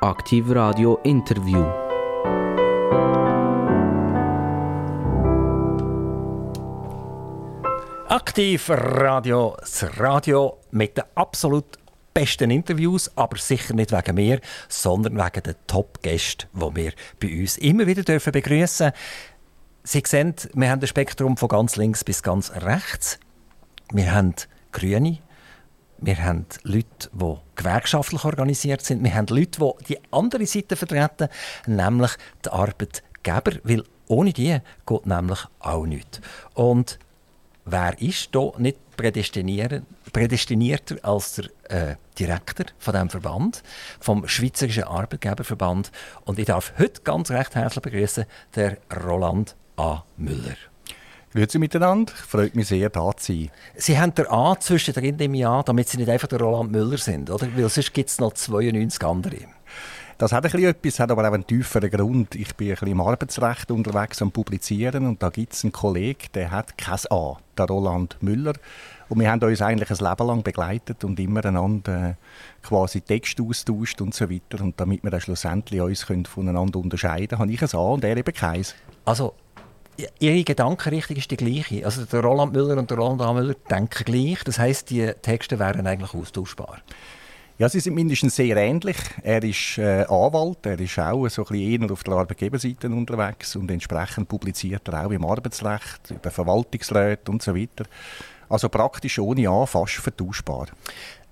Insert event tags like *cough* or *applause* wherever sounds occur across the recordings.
Aktiv Radio Interview. Aktiv Radio, das Radio mit den absolut besten Interviews, aber sicher nicht wegen mir, sondern wegen den Top-Gästen, die wir bei uns immer wieder dürfen begrüßen. Sie sehen, wir haben ein Spektrum von ganz links bis ganz rechts. Wir haben Grüne, wir haben Leute, die gewerkschaftlich organisiert sind. Wir haben Leute, die die andere Seite vertreten, nämlich die Arbeitgeber. Weil ohne die geht nämlich auch nichts. Und wer ist hier nicht prädestinierter als der äh, Direktor von diesem Verband, vom Schweizerischen Arbeitgeberverband. Und ich darf heute ganz recht herzlich begrüßen der Roland A. Müller. Grüezi miteinander, freut mich sehr, da zu sein. Sie haben der A zwischendrin im Jahr, damit Sie nicht einfach der Roland Müller sind, oder? Weil sonst gibt es noch 92 andere. Das hat ein bisschen etwas, hat aber auch einen tieferen Grund. Ich bin ein bisschen im Arbeitsrecht unterwegs am Publizieren und da gibt es einen Kollegen, der hat kein A, der Roland Müller. Und wir haben uns eigentlich ein Leben lang begleitet und immer einander äh, quasi Text austauscht und so weiter. Und damit wir dann schlussendlich uns voneinander unterscheiden können, habe ich ein A und er eben keins. Also Ihre Gedankenrichtung ist die gleiche. Also der Roland Müller und der Roland A. Müller denken gleich. Das heißt, die Texte wären eigentlich austauschbar. Ja, sie sind mindestens sehr ähnlich. Er ist äh, Anwalt, er ist auch so ein bisschen eher auf der Arbeitgeberseite unterwegs und entsprechend publiziert er auch im Arbeitsrecht, über Verwaltungsräte und so weiter. Also praktisch ohne A fast vertauschbar.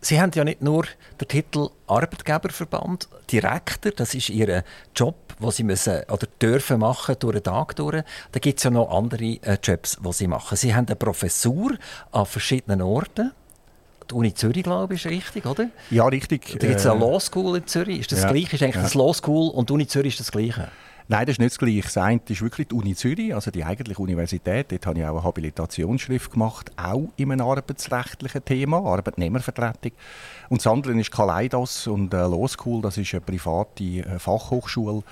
Sie haben ja nicht nur den Titel Arbeitgeberverband, Direktor, das ist Ihr Job, den Sie müssen oder dürfen machen durch den Tag durch. Da gibt es ja noch andere äh, Jobs, die Sie machen. Sie haben eine Professur an verschiedenen Orten. Die Uni Zürich, glaube ich, ist richtig, oder? Ja, richtig. Da gibt es eine äh, Law School in Zürich. Ist das ja, Gleiche? Ist eigentlich ja. das Law School und die Uni Zürich ist das Gleiche? Nein, das ist nicht das Gleiche. Das eine ist wirklich die Uni Zürich, also die eigentliche Universität. Dort habe ich auch eine Habilitationsschrift gemacht, auch in einem arbeitsrechtlichen Thema, Arbeitnehmervertretung. Und das andere ist Kaleidos und äh, Law School, das ist eine private äh, Fachhochschule,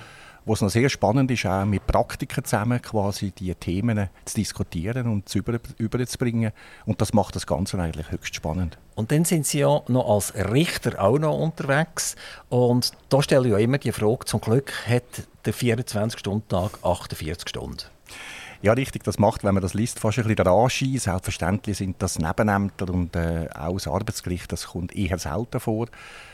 wo es noch sehr spannend ist, auch mit Praktikern zusammen quasi die Themen zu diskutieren und zu über, überzubringen. Und das macht das Ganze eigentlich höchst spannend. Und dann sind Sie ja noch als Richter auch noch unterwegs. Und da stelle ich ja immer die Frage, zum Glück hat der 24-Stunden-Tag 48 Stunden. Ja, richtig. Das macht, wenn man das liest, fast ein bisschen der Anschein. Selbstverständlich sind das Nebenämter und äh, auch das Arbeitsgericht, das kommt eher selten vor.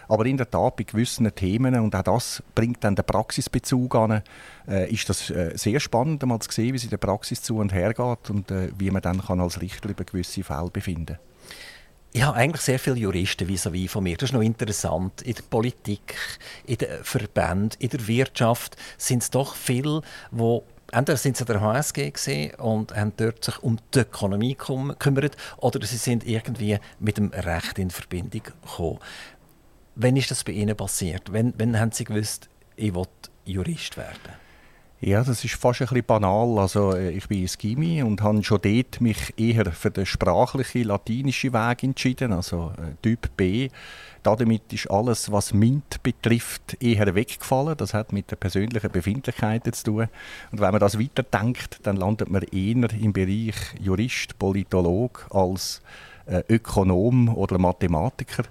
Aber in der Tat, bei gewissen Themen, und auch das bringt dann den Praxisbezug an, äh, ist das äh, sehr spannend, mal zu sehen, wie es in der Praxis zu und her geht und äh, wie man dann kann als Richter über gewisse Fälle befinden kann. Ich habe eigentlich sehr viele Juristen vis-à-vis von mir. Das ist noch interessant. In der Politik, in den Verbänden, in der Wirtschaft sind es doch viele, die entweder sind sie der HSG gesehen und haben dort sich um die Ökonomie gekümmert oder sie sind irgendwie mit dem Recht in Verbindung gekommen. Wann ist das bei Ihnen passiert? Wann, wann haben Sie gewusst, ich will Jurist werden? Ja, das ist fast ein bisschen banal. Also, äh, ich bin ins Gimmi und habe schon dort mich eher für den sprachlichen, latinischen Weg entschieden, also äh, Typ B. Damit ist alles, was MINT betrifft, eher weggefallen. Das hat mit der persönlichen Befindlichkeiten zu tun. Und wenn man das weiterdenkt, dann landet man eher im Bereich Jurist, Politolog als äh, Ökonom oder Mathematiker.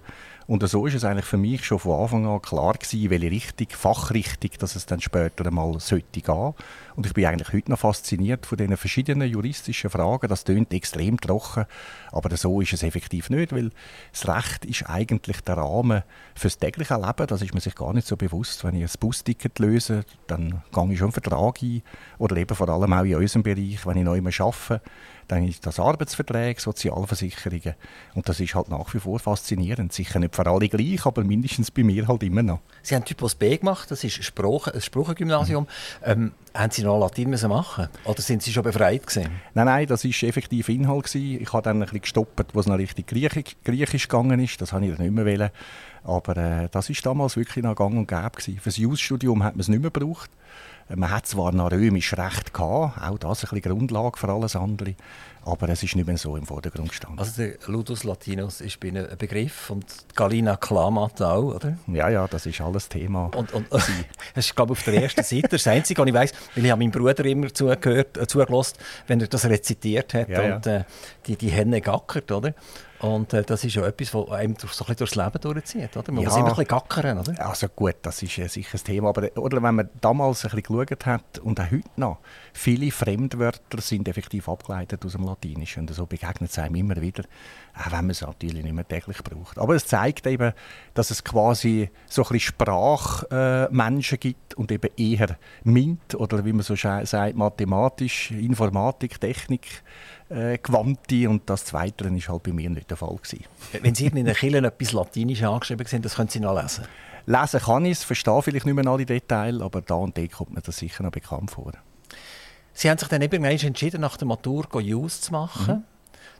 Und so ist es eigentlich für mich schon von Anfang an klar gewesen, welche Richtung, Fachrichtung, dass es dann später einmal sollte gehen. Und ich bin eigentlich heute noch fasziniert von diesen verschiedenen juristischen Fragen. Das klingt extrem trocken, aber so ist es effektiv nicht, weil das Recht ist eigentlich der Rahmen fürs tägliche Leben. Das ist man sich gar nicht so bewusst. Wenn ich ein Busticket löse, dann gehe ich schon einen Vertrag ein. Oder eben vor allem auch in unserem Bereich, wenn ich neu arbeite, dann ist das Arbeitsverträge, Sozialversicherungen. Und das ist halt nach wie vor faszinierend. Sicher nicht für alle gleich, aber mindestens bei mir halt immer noch. Sie haben Typus B gemacht, das ist Spruch, ein Sprachgymnasium. Mhm. Ähm, haben Sie noch Latein müssen machen oder sind Sie schon befreit gewesen? Nein, nein, das war effektiv Inhalt. Gewesen. Ich habe dann ein bisschen gestoppt, wo es noch richtig Griechisch, Griechisch gegangen ist. Das habe ich dann nicht mehr wollen. Aber äh, das war damals wirklich noch gang und gäbe. Gewesen. Für das Jus-Studium hat man es nicht mehr gebraucht. Man hat zwar noch römisch Recht gehabt, auch das ein bisschen Grundlage für alles andere, aber es ist nicht mehr so im Vordergrund gestanden. Also der Ludus Latinus ist bei Ihnen ein Begriff und Galina Klamat auch, oder? Ja, ja, das ist alles Thema. Und, und *laughs* das ist, glaube ich, auf der ersten Seite das Einzige, was ich weiss, weil ich habe meinem Bruder immer zugehört, äh, zugelassen, wenn er das rezitiert hat ja, und äh, die, die Henne gackert, oder? Und äh, das ist ja etwas, was einem so ein bisschen durchs Leben durchzieht, oder? Man Ja. muss immer ein bisschen gackern, oder? Also gut, das ist äh, sicher ein Thema. Aber oder wenn man damals ein bisschen geschaut hat und auch heute noch, viele Fremdwörter sind effektiv abgeleitet aus dem Latinischen. Und so begegnet es einem immer wieder, auch wenn man es natürlich nicht mehr täglich braucht. Aber es zeigt eben, dass es quasi so ein bisschen Sprachmenschen gibt und eben eher MINT oder wie man so sagt, mathematisch, Informatik, Technik äh, gewandte. Und das Zweite ist halt bei mir nicht der Fall gewesen. Wenn Sie in den Kirchen etwas Latinisch angeschrieben sehen, das können Sie noch lesen. Lesen kann ich es, verstehe vielleicht nicht mehr alle Details, aber da und dort kommt mir das sicher noch bekannt vor. Sie haben sich dann irgendwann entschieden, nach der Matur Jus zu machen.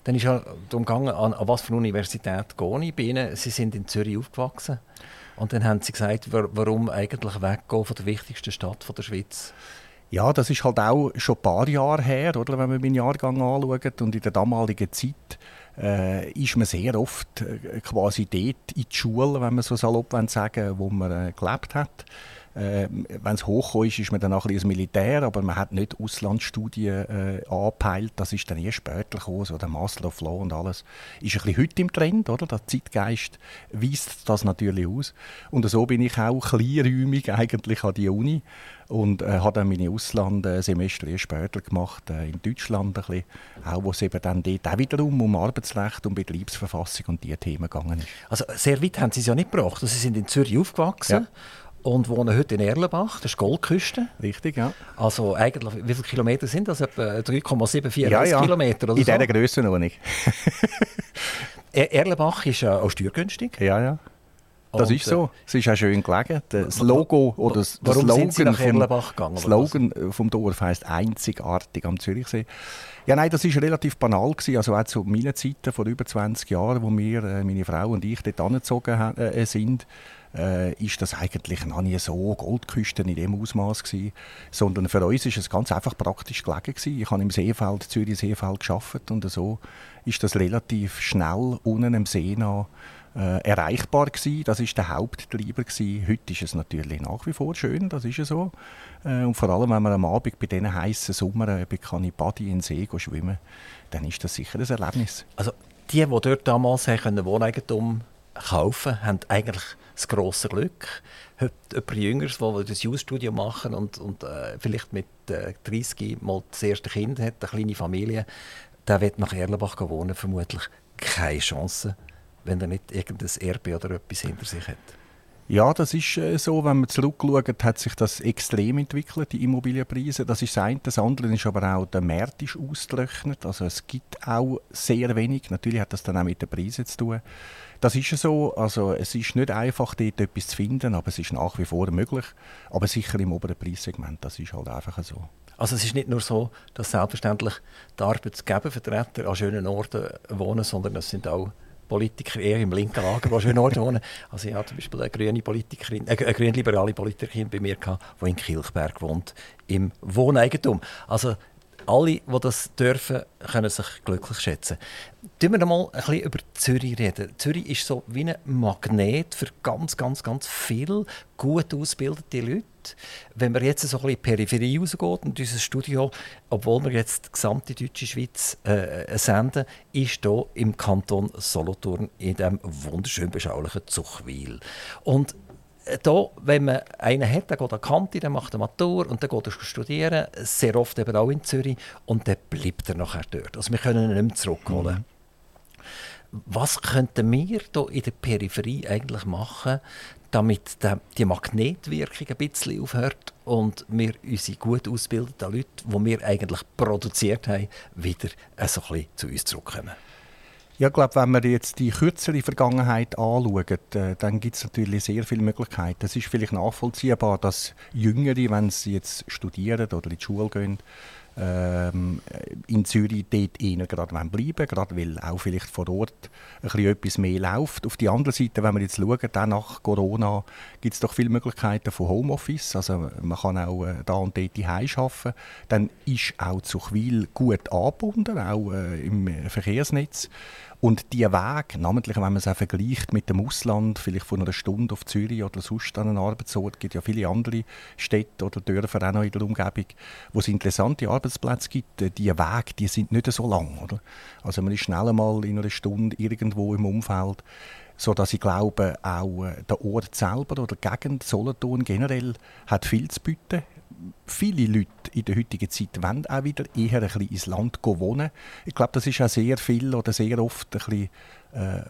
Dann ist ja darum gegangen, an, an was für eine Universität gehe ich. Bei Ihnen, Sie sind in Zürich aufgewachsen. Und dann haben Sie gesagt, wa- warum eigentlich weggehen von der wichtigsten Stadt von der Schweiz? Ja, das ist halt auch schon ein paar Jahre her, oder, wenn man meinen Jahrgang anschaut. Und in der damaligen Zeit äh, ist man sehr oft äh, quasi dort in die Schule, wenn man so salopp sagen wo man äh, gelebt hat. Äh, wenn es hochgekommen ist, ist man dann auch ein bisschen Militär, aber man hat nicht Auslandsstudien äh, angepeilt. Das ist dann erst später gekommen, so der Master of Law und alles. Ist ein bisschen heute im Trend, oder? Der Zeitgeist weist das natürlich aus. Und so bin ich auch kleinräumig eigentlich an die Uni und äh, habe dann meine Auslandssemester erst später gemacht, äh, in Deutschland ein bisschen, auch wo es eben dann dort auch wiederum um Arbeitsrecht, um Betriebsverfassung und diese Themen gegangen ist. Also sehr weit haben Sie es ja nicht gebracht. Also Sie sind in Zürich aufgewachsen und wohnen heute in Erlenbach, das ist Goldküste. Richtig, ja. Also eigentlich, wie viele Kilometer sind das? Etwa 3,74 ja, ja. Kilometer oder In so? dieser Grössenordnung. *laughs* Er- Erlenbach ist ja auch steuergünstig. Ja, ja. Das Und, ist so. Es ist auch schön gelegen. Das Logo oder das, das Slogan, nach Erlenbach gegangen, Slogan äh, vom Dorf heisst einzigartig am Zürichsee. Ja, nein, das ist relativ banal gewesen. Also auch zu meinen Zeiten vor über 20 Jahren, wo wir, äh, meine Frau und ich, dort angezogen äh, sind, äh, ist das eigentlich noch nie so Goldküsten in dem Ausmaß gewesen, sondern für uns ist es ganz einfach praktisch gelegen gewesen. Ich habe im Seefeld, Zürich Seefeld geschafft und so ist das relativ schnell unten am See nach äh, erreichbar gewesen. Das ist der Haupttreiber gewesen. Heute ist es natürlich nach wie vor schön, das ist so. Äh, und vor allem, wenn man am Abend bei diesen heißen Sommern bei Kanibadi in den See schwimmen, dann ist das sicher ein Erlebnis. Also die, die dort damals Wohneigentum kaufen haben eigentlich das grosse Glück. Heute jemand Jüngeres, der das Jus-Studium machen und, und äh, vielleicht mit äh, 30 mal das erste Kind hat, eine kleine Familie, der wird nach Erlenbach wohnen, vermutlich keine Chance, wenn er nicht irgendein Erbe oder etwas hinter sich hat. Ja, das ist äh, so. Wenn man zurückschaut, hat sich das extrem entwickelt, die Immobilienpreise. Das ist das eine. Das andere ist aber auch, der Markt ist ausgetrocknet. Also es gibt auch sehr wenig. Natürlich hat das dann auch mit den Preisen zu tun. Das ist ja so. Also es ist nicht einfach, dort etwas zu finden, aber es ist nach wie vor möglich. Aber sicher im oberen Preissegment. Das ist halt einfach so. Also es ist nicht nur so, dass selbstverständlich die Arbeitgebervertreter an schönen Orten wohnen, sondern es sind auch Politiker eher im linken Lager, die an schönen Orten wohnen. *laughs* Also ich hatte zum Beispiel eine grüne Politikerin, äh, eine grünliberale Politikerin bei mir, gehabt, die in Kilchberg wohnt, im Wohneigentum. Also alle, die das dürfen, können sich glücklich schätzen. Tun wir mal ein bisschen über Zürich reden. Zürich ist so wie ein Magnet für ganz, ganz, ganz viele gut ausgebildete Leute. Wenn man jetzt so ein bisschen in die Peripherie rausgeht und unser Studio, obwohl wir jetzt die gesamte deutsche Schweiz äh, senden, ist hier im Kanton Solothurn in diesem wunderschön beschaulichen Zuchwil. Und da, wenn man einen hat, der geht an die Kante, der macht eine Matur und dann geht er studieren, sehr oft eben auch in Zürich, und dann bleibt er nachher dort. Also wir können ihn nicht mehr zurückholen. Was könnten wir hier in der Peripherie eigentlich machen, damit die Magnetwirkung ein bisschen aufhört und wir unsere gut ausgebildeten Leute, die wir eigentlich produziert haben, wieder so ein bisschen zu uns zurückkommen? Ja, ich glaube, wenn man jetzt die kürzere Vergangenheit anschaut, äh, dann gibt es natürlich sehr viele Möglichkeiten. Es ist vielleicht nachvollziehbar, dass Jüngere, wenn sie jetzt studieren oder in die Schule gehen, ähm, in Zürich dort eher gerade bleiben gerade weil auch vielleicht vor Ort etwas mehr läuft. Auf der anderen Seite, wenn wir jetzt schauen, dann nach Corona gibt es doch viele Möglichkeiten von Homeoffice. Also man kann auch äh, da und dort Hause arbeiten. Dann ist auch Zuchwil gut angebunden, auch äh, im Verkehrsnetz. Und die Weg, namentlich wenn man es auch vergleicht mit dem Ausland, vielleicht von einer Stunde auf Zürich oder sonst an einen Arbeitsort, gibt ja viele andere Städte oder Dörfer auch noch in der Umgebung, wo es interessante Arbeitsplätze gibt. Die Wege, die sind nicht so lang, oder? Also man ist schnell einmal in einer Stunde irgendwo im Umfeld so dass ich glaube, auch äh, der Ort selber oder die Gegend Solothurn generell hat viel zu bieten viele Leute in der heutigen Zeit wollen auch wieder eher ein bisschen ins Land wohnen. Ich glaube, das ist auch sehr viel oder sehr oft ein bisschen, äh,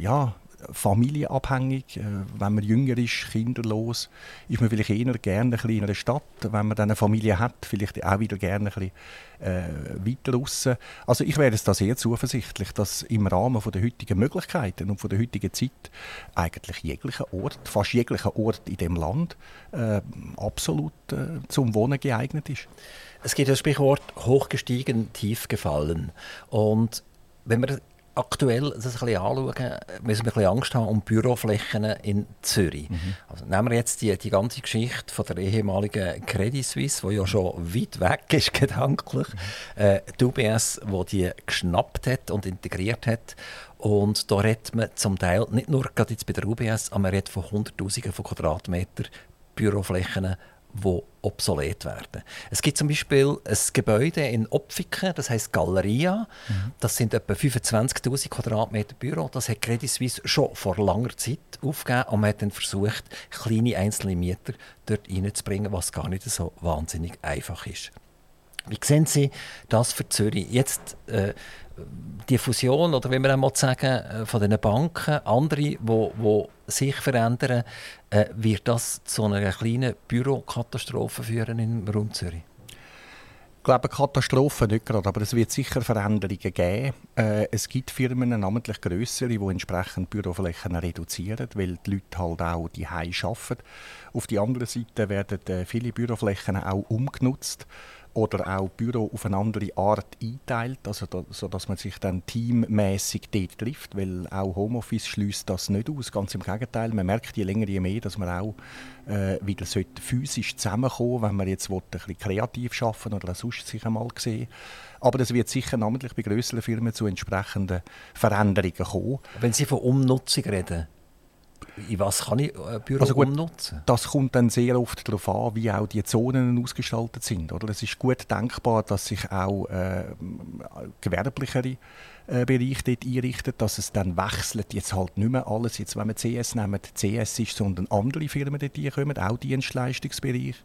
ja, familienabhängig. Äh, wenn man jünger ist, kinderlos, ist man vielleicht eher gerne ein in einer Stadt. Wenn man dann eine Familie hat, vielleicht auch wieder gerne ein bisschen äh, weiter raus. Also ich wäre da sehr zuversichtlich, dass im Rahmen der heutigen Möglichkeiten und der heutigen Zeit eigentlich jeglicher Ort, fast jeglicher Ort in dem Land äh, absolut äh, zum Wohnen geeignet ist. Es gibt das Sprichwort hochgestiegen, tief gefallen. Und wenn man aktuell das ein bisschen anschauen, müssen wir ein bisschen Angst haben um Büroflächen in Zürich. Mhm. Also nehmen wir jetzt die, die ganze Geschichte von der ehemaligen Credit Suisse, die ja schon weit weg ist *laughs* gedanklich, mhm. äh, die UBS, die die geschnappt hat und integriert hat. Und da redet man zum Teil, nicht nur gerade jetzt bei der UBS, aber man redet von Hunderttausenden von Quadratmetern Büroflächen, die obsolet werden. Es gibt zum Beispiel ein Gebäude in Opfiken, das heißt Galeria. Mhm. Das sind etwa 25.000 Quadratmeter Büro. Das hat Credit Suisse schon vor langer Zeit aufgegeben und man hat dann versucht, kleine einzelne Mieter dort reinzubringen, was gar nicht so wahnsinnig einfach ist. Wie sehen Sie das für Zürich? Jetzt äh, die Fusion, oder wie man einmal sagen, äh, von den Banken, andere, die wo sich verändern, äh, wird das zu einer kleinen Bürokatastrophe führen im Raum Zürich? Ich glaube, Katastrophe nicht gerade, aber es wird sicher Veränderungen geben. Äh, es gibt Firmen, namentlich größere, die entsprechend Büroflächen reduzieren, weil die Leute halt auch die arbeiten. Auf der anderen Seite werden äh, viele Büroflächen auch umgenutzt oder auch Büro auf eine andere Art einteilt, also da, sodass man sich dann teammäßig dort trifft, weil auch Homeoffice schließt das nicht aus, ganz im Gegenteil. Man merkt je länger, je mehr, dass man auch äh, wieder physisch zusammenkommen wenn man jetzt will, ein bisschen kreativ arbeiten oder sonst sich einmal sehen aber es wird sicher namentlich bei größeren Firmen zu entsprechenden Veränderungen kommen. Wenn Sie von Umnutzung reden, in was kann ich ein Büro also gut, umnutzen? Das kommt dann sehr oft darauf an, wie auch die Zonen ausgestaltet sind. Oder? Es ist gut denkbar, dass sich auch äh, gewerblichere äh, Bereiche dort einrichten, dass es dann wechselt. Jetzt halt nicht mehr alles, jetzt, wenn wir CS nehmen, CS ist, sondern andere Firmen dort kommen, auch Dienstleistungsbereich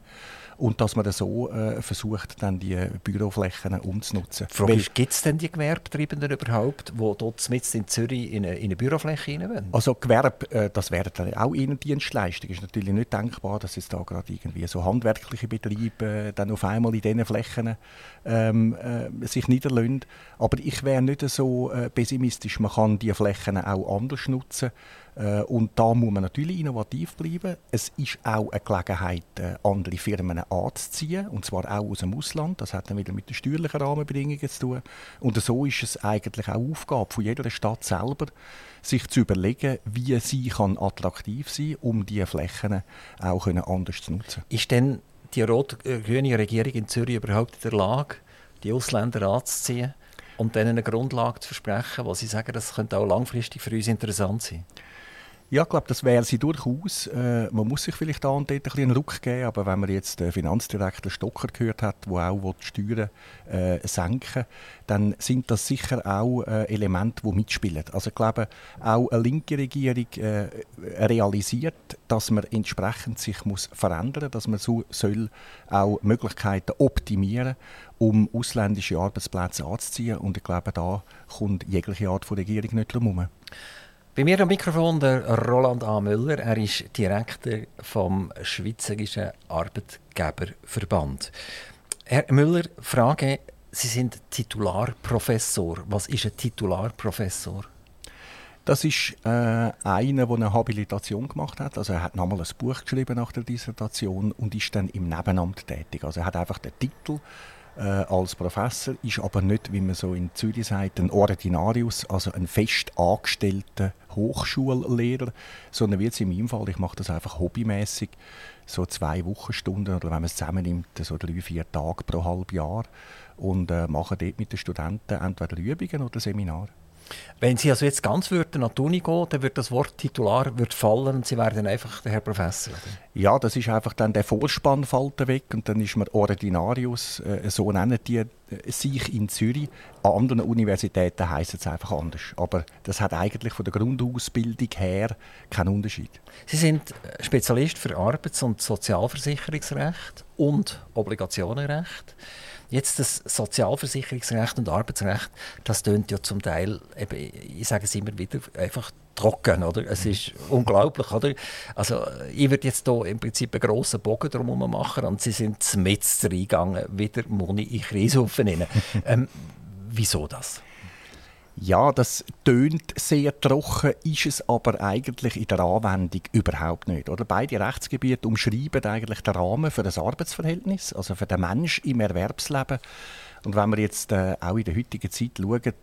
und dass man so äh, versucht, dann die Büroflächen umzunutzen. gibt es denn die Gewerbetreibenden überhaupt, die dort mit in Zürich in eine, in eine Bürofläche rein wollen? Also Gewerbe, äh, das wäre dann auch Innendienstleistung. Es ist natürlich nicht denkbar, dass jetzt da gerade irgendwie so handwerkliche Betriebe äh, dann auf einmal in diesen Flächen ähm, äh, sich niederlassen. Aber ich wäre nicht so äh, pessimistisch. Man kann diese Flächen auch anders nutzen. Äh, und da muss man natürlich innovativ bleiben. Es ist auch eine Gelegenheit, äh, andere Firmen anzuziehen, und zwar auch aus dem Ausland. Das hat dann wieder mit den steuerlichen Rahmenbedingungen zu tun. Und so ist es eigentlich auch Aufgabe von jeder Stadt selber, sich zu überlegen, wie sie kann attraktiv sein kann, um diese Flächen auch anders zu nutzen. Ist denn die rot-grüne Regierung in Zürich überhaupt in der Lage, die Ausländer anzuziehen und denen eine Grundlage zu versprechen, wo sie sagen, das könnte auch langfristig für uns interessant sein? Ja, ich glaube, das wäre sie durchaus. Äh, man muss sich vielleicht da und dort ein einen Ruck geben, aber wenn man jetzt den Finanzdirektor Stocker gehört hat, der auch die Steuern äh, senken dann sind das sicher auch äh, Elemente, die mitspielen. Also ich glaube, auch eine linke Regierung äh, realisiert, dass man entsprechend sich muss verändern muss, dass man so soll auch Möglichkeiten optimieren um ausländische Arbeitsplätze anzuziehen. Und ich glaube, da kommt jegliche Art von Regierung nicht drum herum. Bei mir am Mikrofon der Roland A. Müller. Er ist Direktor vom Schweizerischen Arbeitgeberverband. Herr Müller, Frage: Sie sind Titularprofessor. Was ist ein Titularprofessor? Das ist äh, einer, der eine Habilitation gemacht hat. Also er hat nochmal ein Buch geschrieben nach der Dissertation und ist dann im Nebenamt tätig. Also er hat einfach den Titel äh, als Professor, ist aber nicht, wie man so in Zürich sagt, ein Ordinarius, also ein fest angestellter Hochschullehrer, sondern wie jetzt in meinem Fall, ich mache das einfach hobbymäßig, so zwei Wochenstunden oder wenn man es zusammennimmt, so drei, vier Tage pro halb Jahr und äh, mache dort mit den Studenten entweder Übungen oder Seminare. Wenn Sie also jetzt ganz würden an die Uni gehen, dann wird das Wort Titular wird fallen und Sie dann einfach der Herr Professor. Oder? Ja, das ist einfach dann der Vorspann fällt weg und dann ist man Ordinarius, äh, so nennen die äh, sich in Zürich. An anderen Universitäten heisst es einfach anders. Aber das hat eigentlich von der Grundausbildung her keinen Unterschied. Sie sind äh, Spezialist für Arbeits- und Sozialversicherungsrecht und Obligationenrecht. Jetzt das Sozialversicherungsrecht und Arbeitsrecht, das tönt ja zum Teil, eben, ich sage es immer wieder, einfach trocken, oder? Es ist unglaublich, oder? Also ich würde jetzt hier im Prinzip einen grossen Bogen drum machen und Sie sind mit reingegangen, wieder Moni in Kreishaufen *laughs* ähm, Wieso das? Ja, das tönt sehr trocken, ist es aber eigentlich in der Anwendung überhaupt nicht. Oder? Beide Rechtsgebiete umschreiben eigentlich den Rahmen für das Arbeitsverhältnis, also für den Mensch im Erwerbsleben. Und wenn wir jetzt äh, auch in der heutigen Zeit schauen,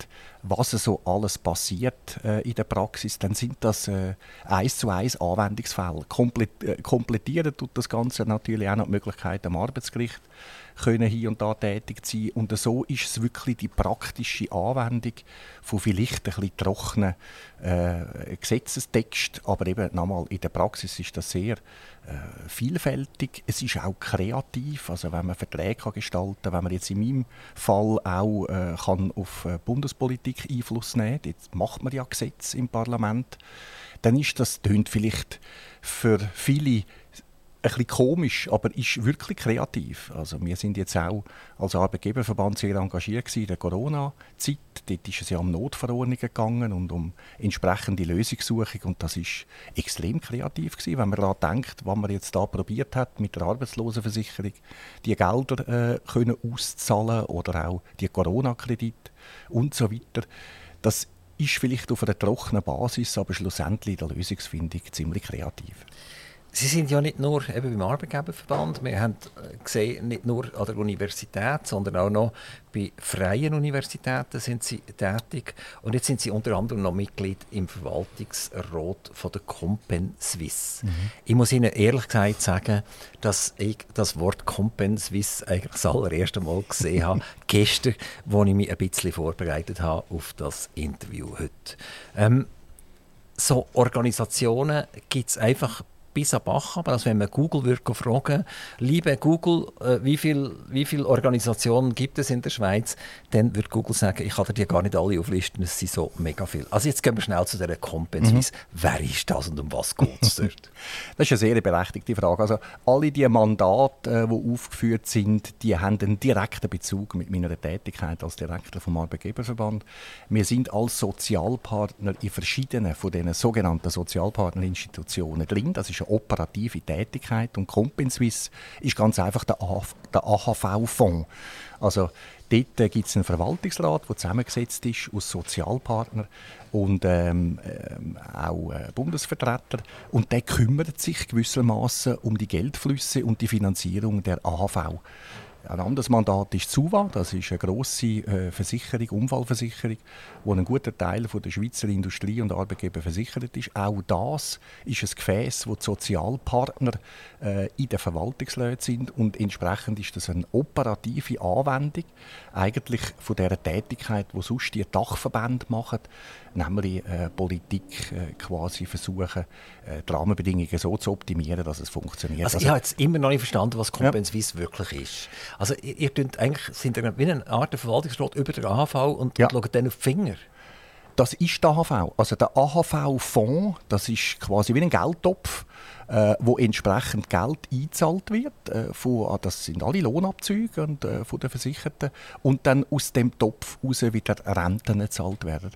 was so alles passiert äh, in der Praxis, dann sind das äh, eins zu eins Anwendungsfälle. Komplet äh, komplettieren tut das Ganze natürlich auch noch die Möglichkeit am Arbeitsgericht können hier und da tätig sein. Und so ist es wirklich die praktische Anwendung von vielleicht ein bisschen trockenen äh, Gesetzestext, aber eben nochmal, in der Praxis ist das sehr äh, vielfältig. Es ist auch kreativ, also wenn man Verträge gestalten kann, wenn man jetzt in meinem Fall auch äh, kann auf äh, Bundespolitik Einfluss nehmen kann, jetzt macht man ja Gesetze im Parlament, dann ist das, vielleicht für viele ein bisschen komisch, aber ist wirklich kreativ. Also wir sind jetzt auch als Arbeitgeberverband sehr engagiert in der Corona-Zeit. Dort ist es ja um Notverordnungen gegangen und um entsprechende Lösungssuchung und das ist extrem kreativ gewesen, wenn man daran denkt, was man jetzt da probiert hat mit der Arbeitslosenversicherung, die Gelder äh, können auszahlen oder auch die Corona-Kredit und so weiter. Das ist vielleicht auf einer trockenen Basis, aber schlussendlich in der Lösungsfindung ziemlich kreativ. Sie sind ja nicht nur eben beim Arbeitgeberverband, wir haben äh, gesehen, nicht nur an der Universität, sondern auch noch bei freien Universitäten sind Sie tätig. Und jetzt sind Sie unter anderem noch Mitglied im Verwaltungsrat von der Compen Suisse. Mhm. Ich muss Ihnen ehrlich gesagt sagen, dass ich das Wort Compen Suisse eigentlich das allererste Mal gesehen habe, *laughs* gestern, als ich mich ein bisschen vorbereitet habe auf das Interview heute. Ähm, so Organisationen gibt es einfach bis an Bach. Aber also wenn man Google würde fragen liebe Google, äh, wie viele wie viel Organisationen gibt es in der Schweiz, dann würde Google sagen, ich kann dir die gar nicht alle auflisten, es sind so mega viele. Also jetzt gehen wir schnell zu dieser Compens. Mhm. Wer ist das und um was geht es dort? *laughs* das ist eine sehr berechtigte Frage. Also alle die Mandate, äh, die aufgeführt sind, die haben einen direkten Bezug mit meiner Tätigkeit als Direktor vom Arbeitgeberverband. Wir sind als Sozialpartner in verschiedenen von diesen sogenannten Sozialpartnerinstitutionen drin. Das ist ist eine operative Tätigkeit und Compenswiss ist ganz einfach der, AHV-Fonds. Also dort äh, gibt es einen Verwaltungsrat, der zusammengesetzt ist aus Sozialpartnern und ähm, äh, auch äh, Bundesvertreter und der kümmert sich gewissermaßen um die Geldflüsse und die Finanzierung der AHV. Ein anderes Mandat ist SUVA, das ist eine grosse äh, Versicherung, Unfallversicherung, wo ein guter Teil von der Schweizer Industrie und Arbeitgeber versichert ist. Auch das ist ein Gefäß, wo die Sozialpartner äh, in der Verwaltungslöhne sind und entsprechend ist das eine operative Anwendung eigentlich von der Tätigkeit, die sonst die Dachverbände machen, nämlich äh, Politik quasi versuchen, die Rahmenbedingungen so zu optimieren, dass es funktioniert. Also, also ich habe jetzt immer noch nicht verstanden, was Compenswiss ja. wirklich ist. Also ihr, ihr eigentlich, sind ihr wie eine Art Verwaltungsrat über der AHV und, ja. schaut dann auf die Finger? Das ist der AHV. Also der AHV-Fonds, das ist quasi wie ein Geldtopf, äh, wo entsprechend Geld eingezahlt wird. Äh, von, ah, das sind alle Lohnabzüge und, äh, von den Versicherten. Und dann aus dem Topf raus wieder Renten gezahlt werden.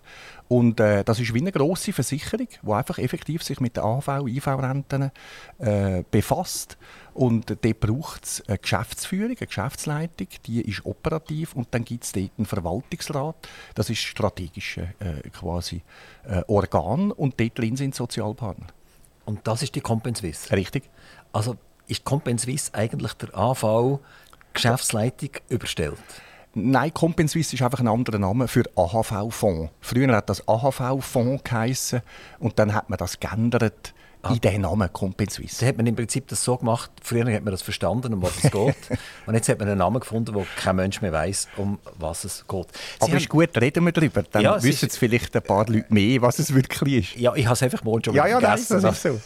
Und äh, das ist wie eine grosse Versicherung, die einfach effektiv sich mit den AHV, IV-Renten äh, befasst. Und dort braucht es eine Geschäftsführung, eine Geschäftsleitung, die ist operativ und dann gibt es dort einen Verwaltungsrat, das ist strategische äh, quasi äh, Organ und dort drin sind Sozialpartner. Und das ist die Compenswiss? Richtig. Also ist Compenswiss eigentlich der AV Geschäftsleitung überstellt? Nein, Compenswiss ist einfach ein anderer Name für AHV-Fonds. Früher hat das AHV-Fonds geheißen und dann hat man das geändert in den Namen Compet Suisse. Da hat man im Prinzip das so gemacht, früher hat man das verstanden, um was es geht. *laughs* und jetzt hat man einen Namen gefunden, wo kein Mensch mehr weiß, um was es geht. Sie Aber ist gut, reden wir darüber. Dann ja, wissen es vielleicht ein paar Leute mehr, was es wirklich ist. Ja, ich habe es einfach morgen schon ja, ja, vergessen. Nein, das ist so.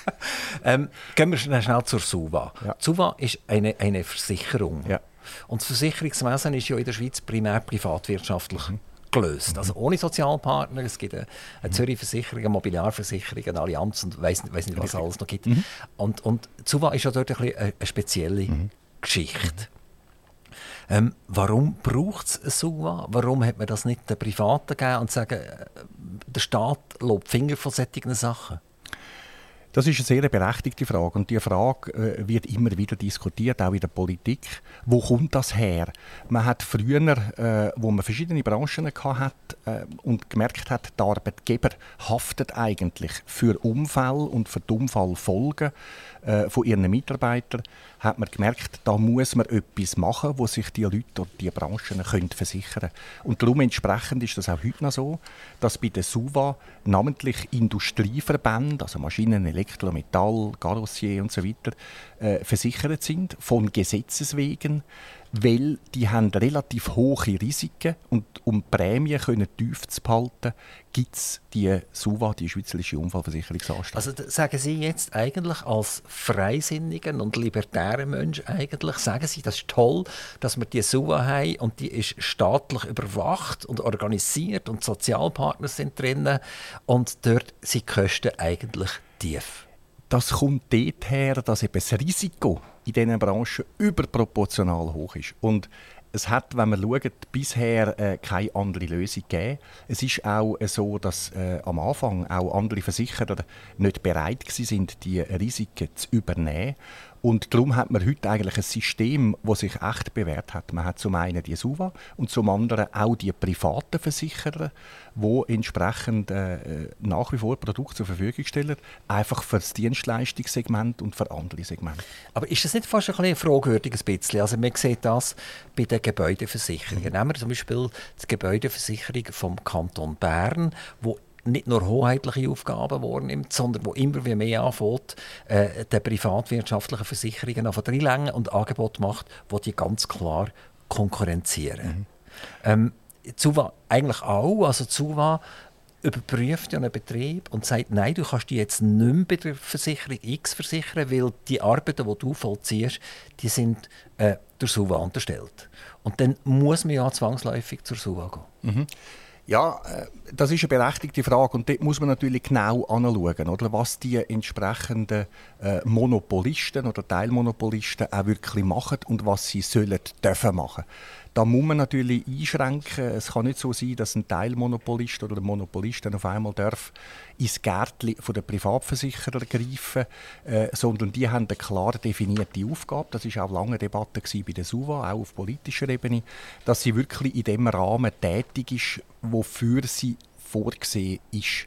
*laughs* ähm, gehen wir schnell, schnell zur SUVA. Ja. SUVA ist eine, eine Versicherung. Ja. Und das Versicherungswesen ist ja in der Schweiz primär privatwirtschaftlich. Mhm gelöst. Also ohne Sozialpartner. Es gibt eine, eine Zürich Versicherung, eine Mobiliarversicherung, eine Allianz und weiß nicht, nicht, was es alles noch gibt. Mhm. Und, und Zuwa ist ja dort ein eine, eine spezielle mhm. Geschichte. Ähm, warum braucht es SUVA? Warum hat man das nicht den Privaten gegeben und sagen, äh, der Staat lobt Finger von solchen Sachen? Das ist eine sehr berechtigte Frage und die Frage äh, wird immer wieder diskutiert, auch in der Politik. Wo kommt das her? Man hat früher, äh, wo man verschiedene Branchen hatte äh, und gemerkt hat, der Arbeitgeber haftet eigentlich für Unfall und für die Unfallfolgen äh, von ihren Mitarbeitern, hat man gemerkt, da muss man etwas machen, wo sich die Leute und die Branchen können versichern können. Und darum entsprechend ist das auch heute noch so, dass bei der SUVA namentlich Industrieverbände, also Maschinen, Elektro, Metall, Karossier und so weiter, äh, versichert sind, von Gesetzes wegen weil die haben relativ hohe Risiken und um Prämien können tief zu behalten, gibt es die SUVA, die Schweizerische Unfallversicherungsanstalt. Also sagen Sie jetzt eigentlich als freisinnigen und libertären Mensch eigentlich, sagen Sie, das ist toll, dass wir die SUVA haben und die ist staatlich überwacht und organisiert und Sozialpartner sind drin und dort sind die Kosten eigentlich tief. Das kommt dort her, dass eben das Risiko in diesen Branchen überproportional hoch ist. Und es hat, wenn man schaut, bisher äh, keine andere Lösung gegeben. Es ist auch äh, so, dass äh, am Anfang auch andere Versicherer nicht bereit waren, die Risiken zu übernehmen. Und darum hat man heute eigentlich ein System, das sich echt bewährt hat. Man hat zum einen die SUVA und zum anderen auch die privaten Versicherer, die entsprechend äh, nach wie vor Produkte zur Verfügung stellen, einfach für das Dienstleistungssegment und für andere Segmente. Aber ist das nicht fast ein bisschen fragwürdig ein bisschen? Also man sieht das bei den Gebäudeversicherungen. Mhm. Nehmen wir zum Beispiel die Gebäudeversicherung vom Kanton Bern, wo nicht nur hoheitliche Aufgaben wahrnimmt, sondern wo immer mehr anfängt, äh, den privatwirtschaftlichen Versicherungen auf reinlängen und Angebote macht, wo die ganz klar konkurrenzieren. Mhm. Ähm, Zuwa eigentlich auch, also Zuwa überprüft ja einen Betrieb und sagt, nein, du kannst die jetzt nicht mehr bei der Versicherung X versichern, weil die Arbeiten, die du vollziehst, die sind äh, der SUVA unterstellt. Und dann muss man ja zwangsläufig zur SUVA gehen. Mhm. Ja, äh, das ist eine berechtigte Frage und dort muss man natürlich genau anschauen, oder, was die entsprechenden äh, Monopolisten oder Teilmonopolisten auch wirklich machen und was sie sollen dürfen machen. Da muss man natürlich einschränken. Es kann nicht so sein, dass ein Teilmonopolist oder ein Monopolist dann auf einmal darf ins Gärtchen der Privatversicherer greifen, äh, sondern die haben eine klar definierte Aufgabe. Das ist auch lange Debatte bei der SUVA, auch auf politischer Ebene, dass sie wirklich in dem Rahmen tätig ist, wofür sie vorgesehen ist.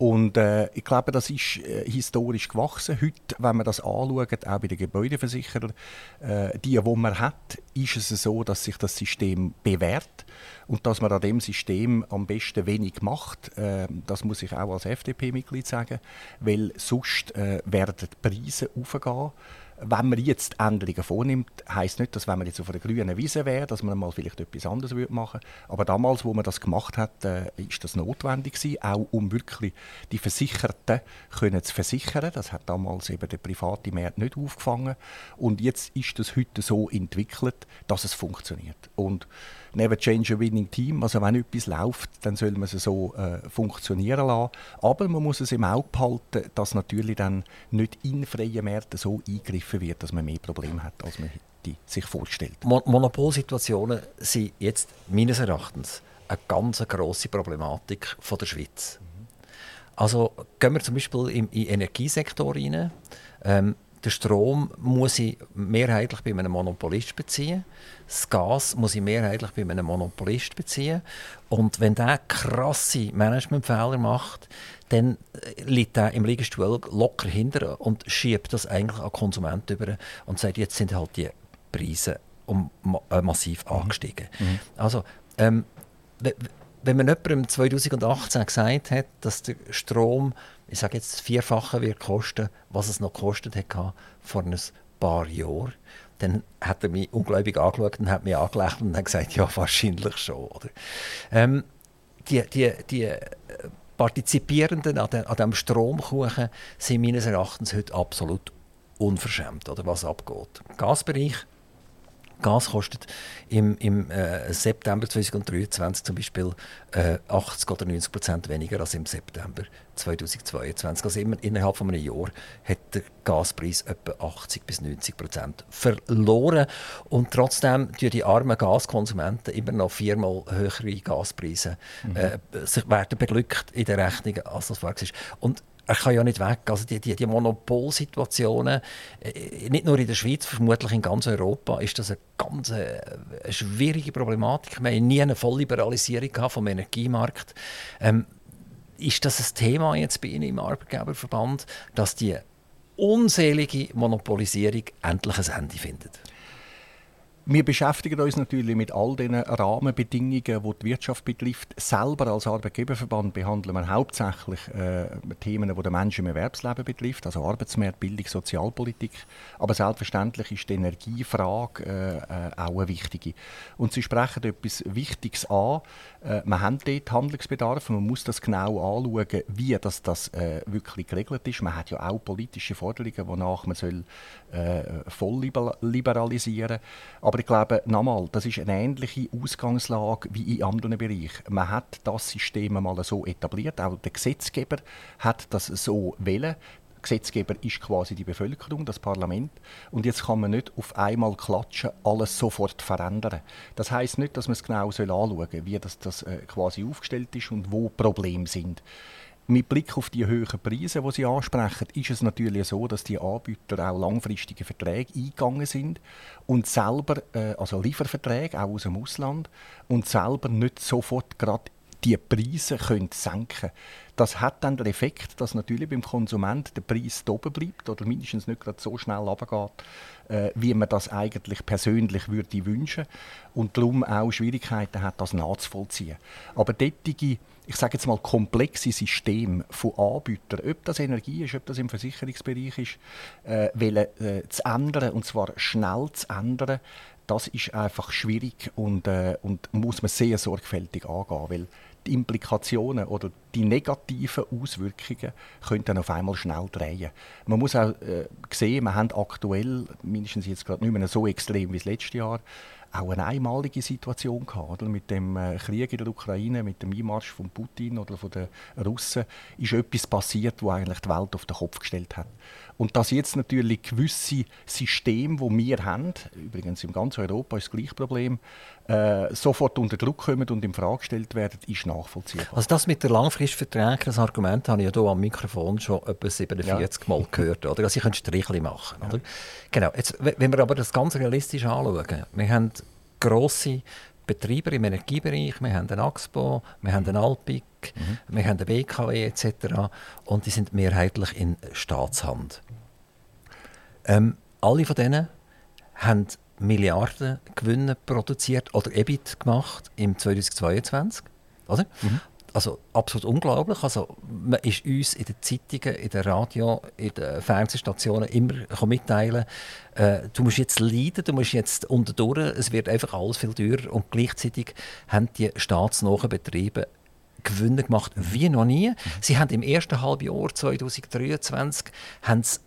Und äh, ich glaube, das ist äh, historisch gewachsen. Heute, wenn man das anschaut, auch bei den Gebäudeversicherern, äh, die, die man hat, ist es so, dass sich das System bewährt und dass man an dem System am besten wenig macht. Äh, das muss ich auch als FDP-Mitglied sagen, weil sonst äh, werden die Preise aufgehen wenn man jetzt Änderungen vornimmt, heisst nicht, dass wenn man jetzt auf einer grünen Wiese wäre, dass man mal vielleicht etwas anderes würde machen Aber damals, wo man das gemacht hat, äh, ist das notwendig gewesen, auch um wirklich die Versicherten können zu versichern. Das hat damals eben der private Markt nicht aufgefangen. Und jetzt ist das heute so entwickelt, dass es funktioniert. Und never change a winning team. Also wenn etwas läuft, dann soll man es so äh, funktionieren lassen. Aber man muss es im Auge behalten, dass natürlich dann nicht in freien Märkten so eingegriffen wird, dass man mehr Probleme hat, als man die sich vorstellt. Mon Monopolsituationen sind jetzt meines Erachtens eine ganz grosse Problematik von der Schweiz. Also gehen wir zum Beispiel im, im Energiesektor rein. Ähm, der Strom muss ich mehrheitlich bei einem Monopolist beziehen. Das Gas muss ich mehrheitlich bei einem Monopolist beziehen. Und wenn der krasse Managementfehler macht, dann äh, liegt er im Liegestuhl locker hinter und schiebt das eigentlich an Konsumenten über und sagt, jetzt sind halt die Preise um, äh, massiv mhm. angestiegen. Mhm. Also, ähm, wenn man jemandem 2018 gesagt hat, dass der Strom, ich sage jetzt Vierfache wird kosten, was es noch gekostet hat vor ein paar Jahren, dann hat er mich unglaublich angeschaut und hat mich angelächelt und hat gesagt, ja, wahrscheinlich schon. Oder? Ähm, die, die, die Partizipierenden an, de, an diesem Stromkuchen sind meines Erachtens heute absolut unverschämt, oder was abgeht. Gasbereich Gas kostet im, im äh, September 2023 zum Beispiel äh, 80 oder 90 Prozent weniger als im September 2022. Also immer innerhalb von einem Jahr hat der Gaspreis etwa 80 bis 90 Prozent verloren. Und trotzdem tun die armen Gaskonsumenten immer noch viermal höhere Gaspreise mhm. äh, sich werden beglückt in den Rechnungen, als das war. Und er kann ja nicht weg. Also die, die, die Monopolsituationen, äh, nicht nur in der Schweiz, vermutlich in ganz Europa, ist das eine ganz äh, eine schwierige Problematik. Wir haben nie eine Vollliberalisierung vom Energiemarkt. Ähm, ist das ein Thema jetzt bei Ihnen im Arbeitgeberverband, dass die unselige Monopolisierung endlich ein Ende findet? Wir beschäftigen uns natürlich mit all den Rahmenbedingungen, die die Wirtschaft betrifft. Selber als Arbeitgeberverband behandeln wir hauptsächlich äh, Themen, die den Menschen im Erwerbsleben betrifft, also Arbeitsmarkt, Bildung, Sozialpolitik. Aber selbstverständlich ist die Energiefrage äh, äh, auch eine wichtige. Und Sie sprechen etwas Wichtiges an. Äh, wir haben dort Handlungsbedarf und man muss das genau anschauen, wie das, das äh, wirklich geregelt ist. Man hat ja auch politische Forderungen, wonach man soll, äh, voll liberalisieren soll. Aber ich glaube, nochmal, das ist eine ähnliche Ausgangslage wie in anderen Bereichen. Man hat das System einmal so etabliert, auch der Gesetzgeber hat das so wählen. Gesetzgeber ist quasi die Bevölkerung, das Parlament. Und jetzt kann man nicht auf einmal klatschen, alles sofort verändern. Das heißt nicht, dass man es genau anschauen soll, wie das, das äh, quasi aufgestellt ist und wo Probleme sind. Mit Blick auf die hohen Preise, die Sie ansprechen, ist es natürlich so, dass die Anbieter auch langfristige Verträge eingegangen sind und selber, äh, also Lieferverträge auch aus dem Ausland, und selber nicht sofort gerade die Preise können senken Das hat dann den Effekt, dass natürlich beim Konsument der Preis oben bleibt oder mindestens nicht gerade so schnell runtergeht, äh, wie man das eigentlich persönlich würde wünschen und darum auch Schwierigkeiten hat, das nachzuvollziehen. Aber dortige ich sage jetzt mal, komplexe System von Anbietern, ob das Energie ist, ob das im Versicherungsbereich ist, äh, wollen, äh, zu ändern, und zwar schnell zu ändern, das ist einfach schwierig und, äh, und muss man sehr sorgfältig angehen, weil die Implikationen oder die negativen Auswirkungen können dann auf einmal schnell drehen. Man muss auch äh, sehen, wir haben aktuell, mindestens jetzt gerade nicht mehr so extrem wie das letzte Jahr, auch eine einmalige Situation gehabt. Oder? Mit dem äh, Krieg in der Ukraine, mit dem Einmarsch von Putin oder von den Russen, ist etwas passiert, wo eigentlich die Welt auf den Kopf gestellt hat. Und dass jetzt natürlich gewisse Systeme, die wir haben, übrigens in ganz Europa ist das gleiche Problem, äh, sofort unter Druck kommen und in Frage gestellt werden, ist nachvollziehbar. Also das mit der Langfristverträge, das Argument habe ich ja hier am Mikrofon schon etwa 47 ja. Mal gehört. Oder? Also ich könnte Strichli machen. Ja. Oder? Genau. Jetzt, wenn wir aber das ganz realistisch anschauen, wir haben grosse Betreiber im Energiebereich, wir haben den Axpo, wir haben den Alpic, mhm. wir haben den BKW etc. Und die sind mehrheitlich in Staatshand. Ähm, alle von denen haben Milliarden Gewinne produziert oder EBIT gemacht im 2022. Oder? Mhm. Also absolut unglaublich. Also, man ist uns in den Zeitungen, in den Radio, in den Fernsehstationen immer mitteilen, äh, du musst jetzt leiden, du musst jetzt unterdurch, es wird einfach alles viel teurer. Und gleichzeitig haben die staatsnahen Betriebe Gewinne gemacht wie noch nie. Mhm. Sie haben im ersten Halbjahr 2023 haben sie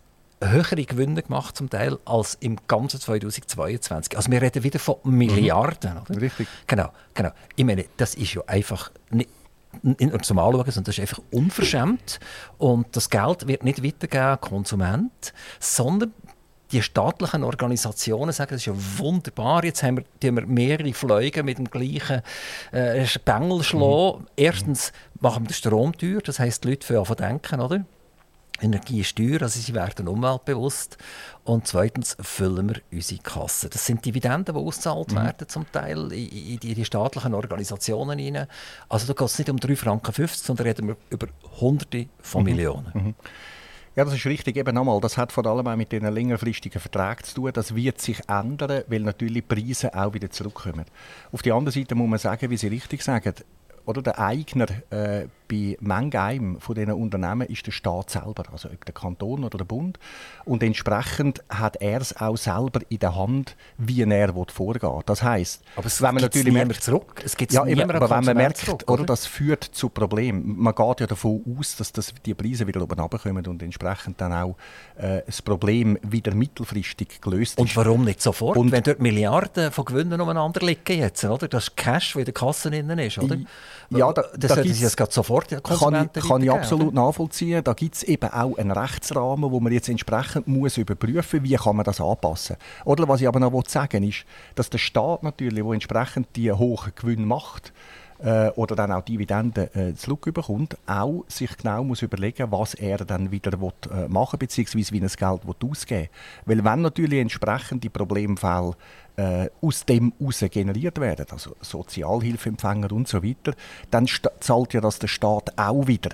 höhere Gewinne gemacht zum Teil als im ganzen 2022. Also wir reden wieder von Milliarden. Mhm. Richtig. Genau, genau. Ich meine, das ist ja einfach nicht, nicht nur zum Anschauen, sondern das ist einfach unverschämt. Und das Geld wird nicht weitergegeben an Konsument, sondern die staatlichen Organisationen sagen, das ist ja wunderbar, jetzt haben wir, wir mehrere Flüge mit dem gleichen äh, Bengel schlagen. Mhm. Erstens machen wir den Strom teuer, das heisst, die Leute fangen denken, oder? Energie ist teuer, also sie werden umweltbewusst. Und zweitens füllen wir unsere Kasse. Das sind Dividenden, die ausgezahlt mhm. werden, zum Teil in, in, die, staatlichen Organisationen. Rein. Also da geht es nicht um 3,50 Franken, sondern reden wir über Hunderte von mhm. Millionen. Mhm. Ja, das ist richtig. Eben nochmal, das hat vor allem auch mit den längerfristigen Verträgen zu tun. Das wird sich ändern, weil natürlich die Preise auch wieder zurückkommen. Auf der anderen Seite muss man sagen, wie Sie richtig sagen, oder der Eigner äh, bei manchem von diesen Unternehmen ist der Staat selber, also ob der Kanton oder der Bund. Und entsprechend hat er es auch selber in der Hand, wie er vorgehen will. Das heisst, aber es wenn man natürlich merkt, zurück. Es gibt ja, eben, aber wenn man merkt, zurück, oder? oder? das führt zu Problemen. Man geht ja davon aus, dass das, die Preise wieder oben runterkommen und entsprechend dann auch äh, das Problem wieder mittelfristig gelöst ist. Und warum nicht sofort? Und wenn dort Milliarden von Gewinnen umeinander liegen jetzt, oder? Das ist Cash, der in der Kasse drin ist, oder? Ja, da, das da Sie jetzt sofort kann, ich, kann ich absolut nachvollziehen. Da gibt es eben auch einen Rechtsrahmen, wo man jetzt entsprechend muss überprüfen muss, wie kann man das anpassen. Oder was ich aber noch sagen ist, dass der Staat natürlich, der entsprechend die hohen Gewinne macht, äh, oder dann auch Dividenden äh, zurückbekommt, auch sich genau muss überlegen, was er dann wieder will, äh, machen bzw. wie er das Geld will ausgeben will. Weil wenn natürlich entsprechende Problemfälle äh, aus dem heraus generiert werden, also Sozialhilfeempfänger und so weiter, dann zahlt ja das der Staat auch wieder.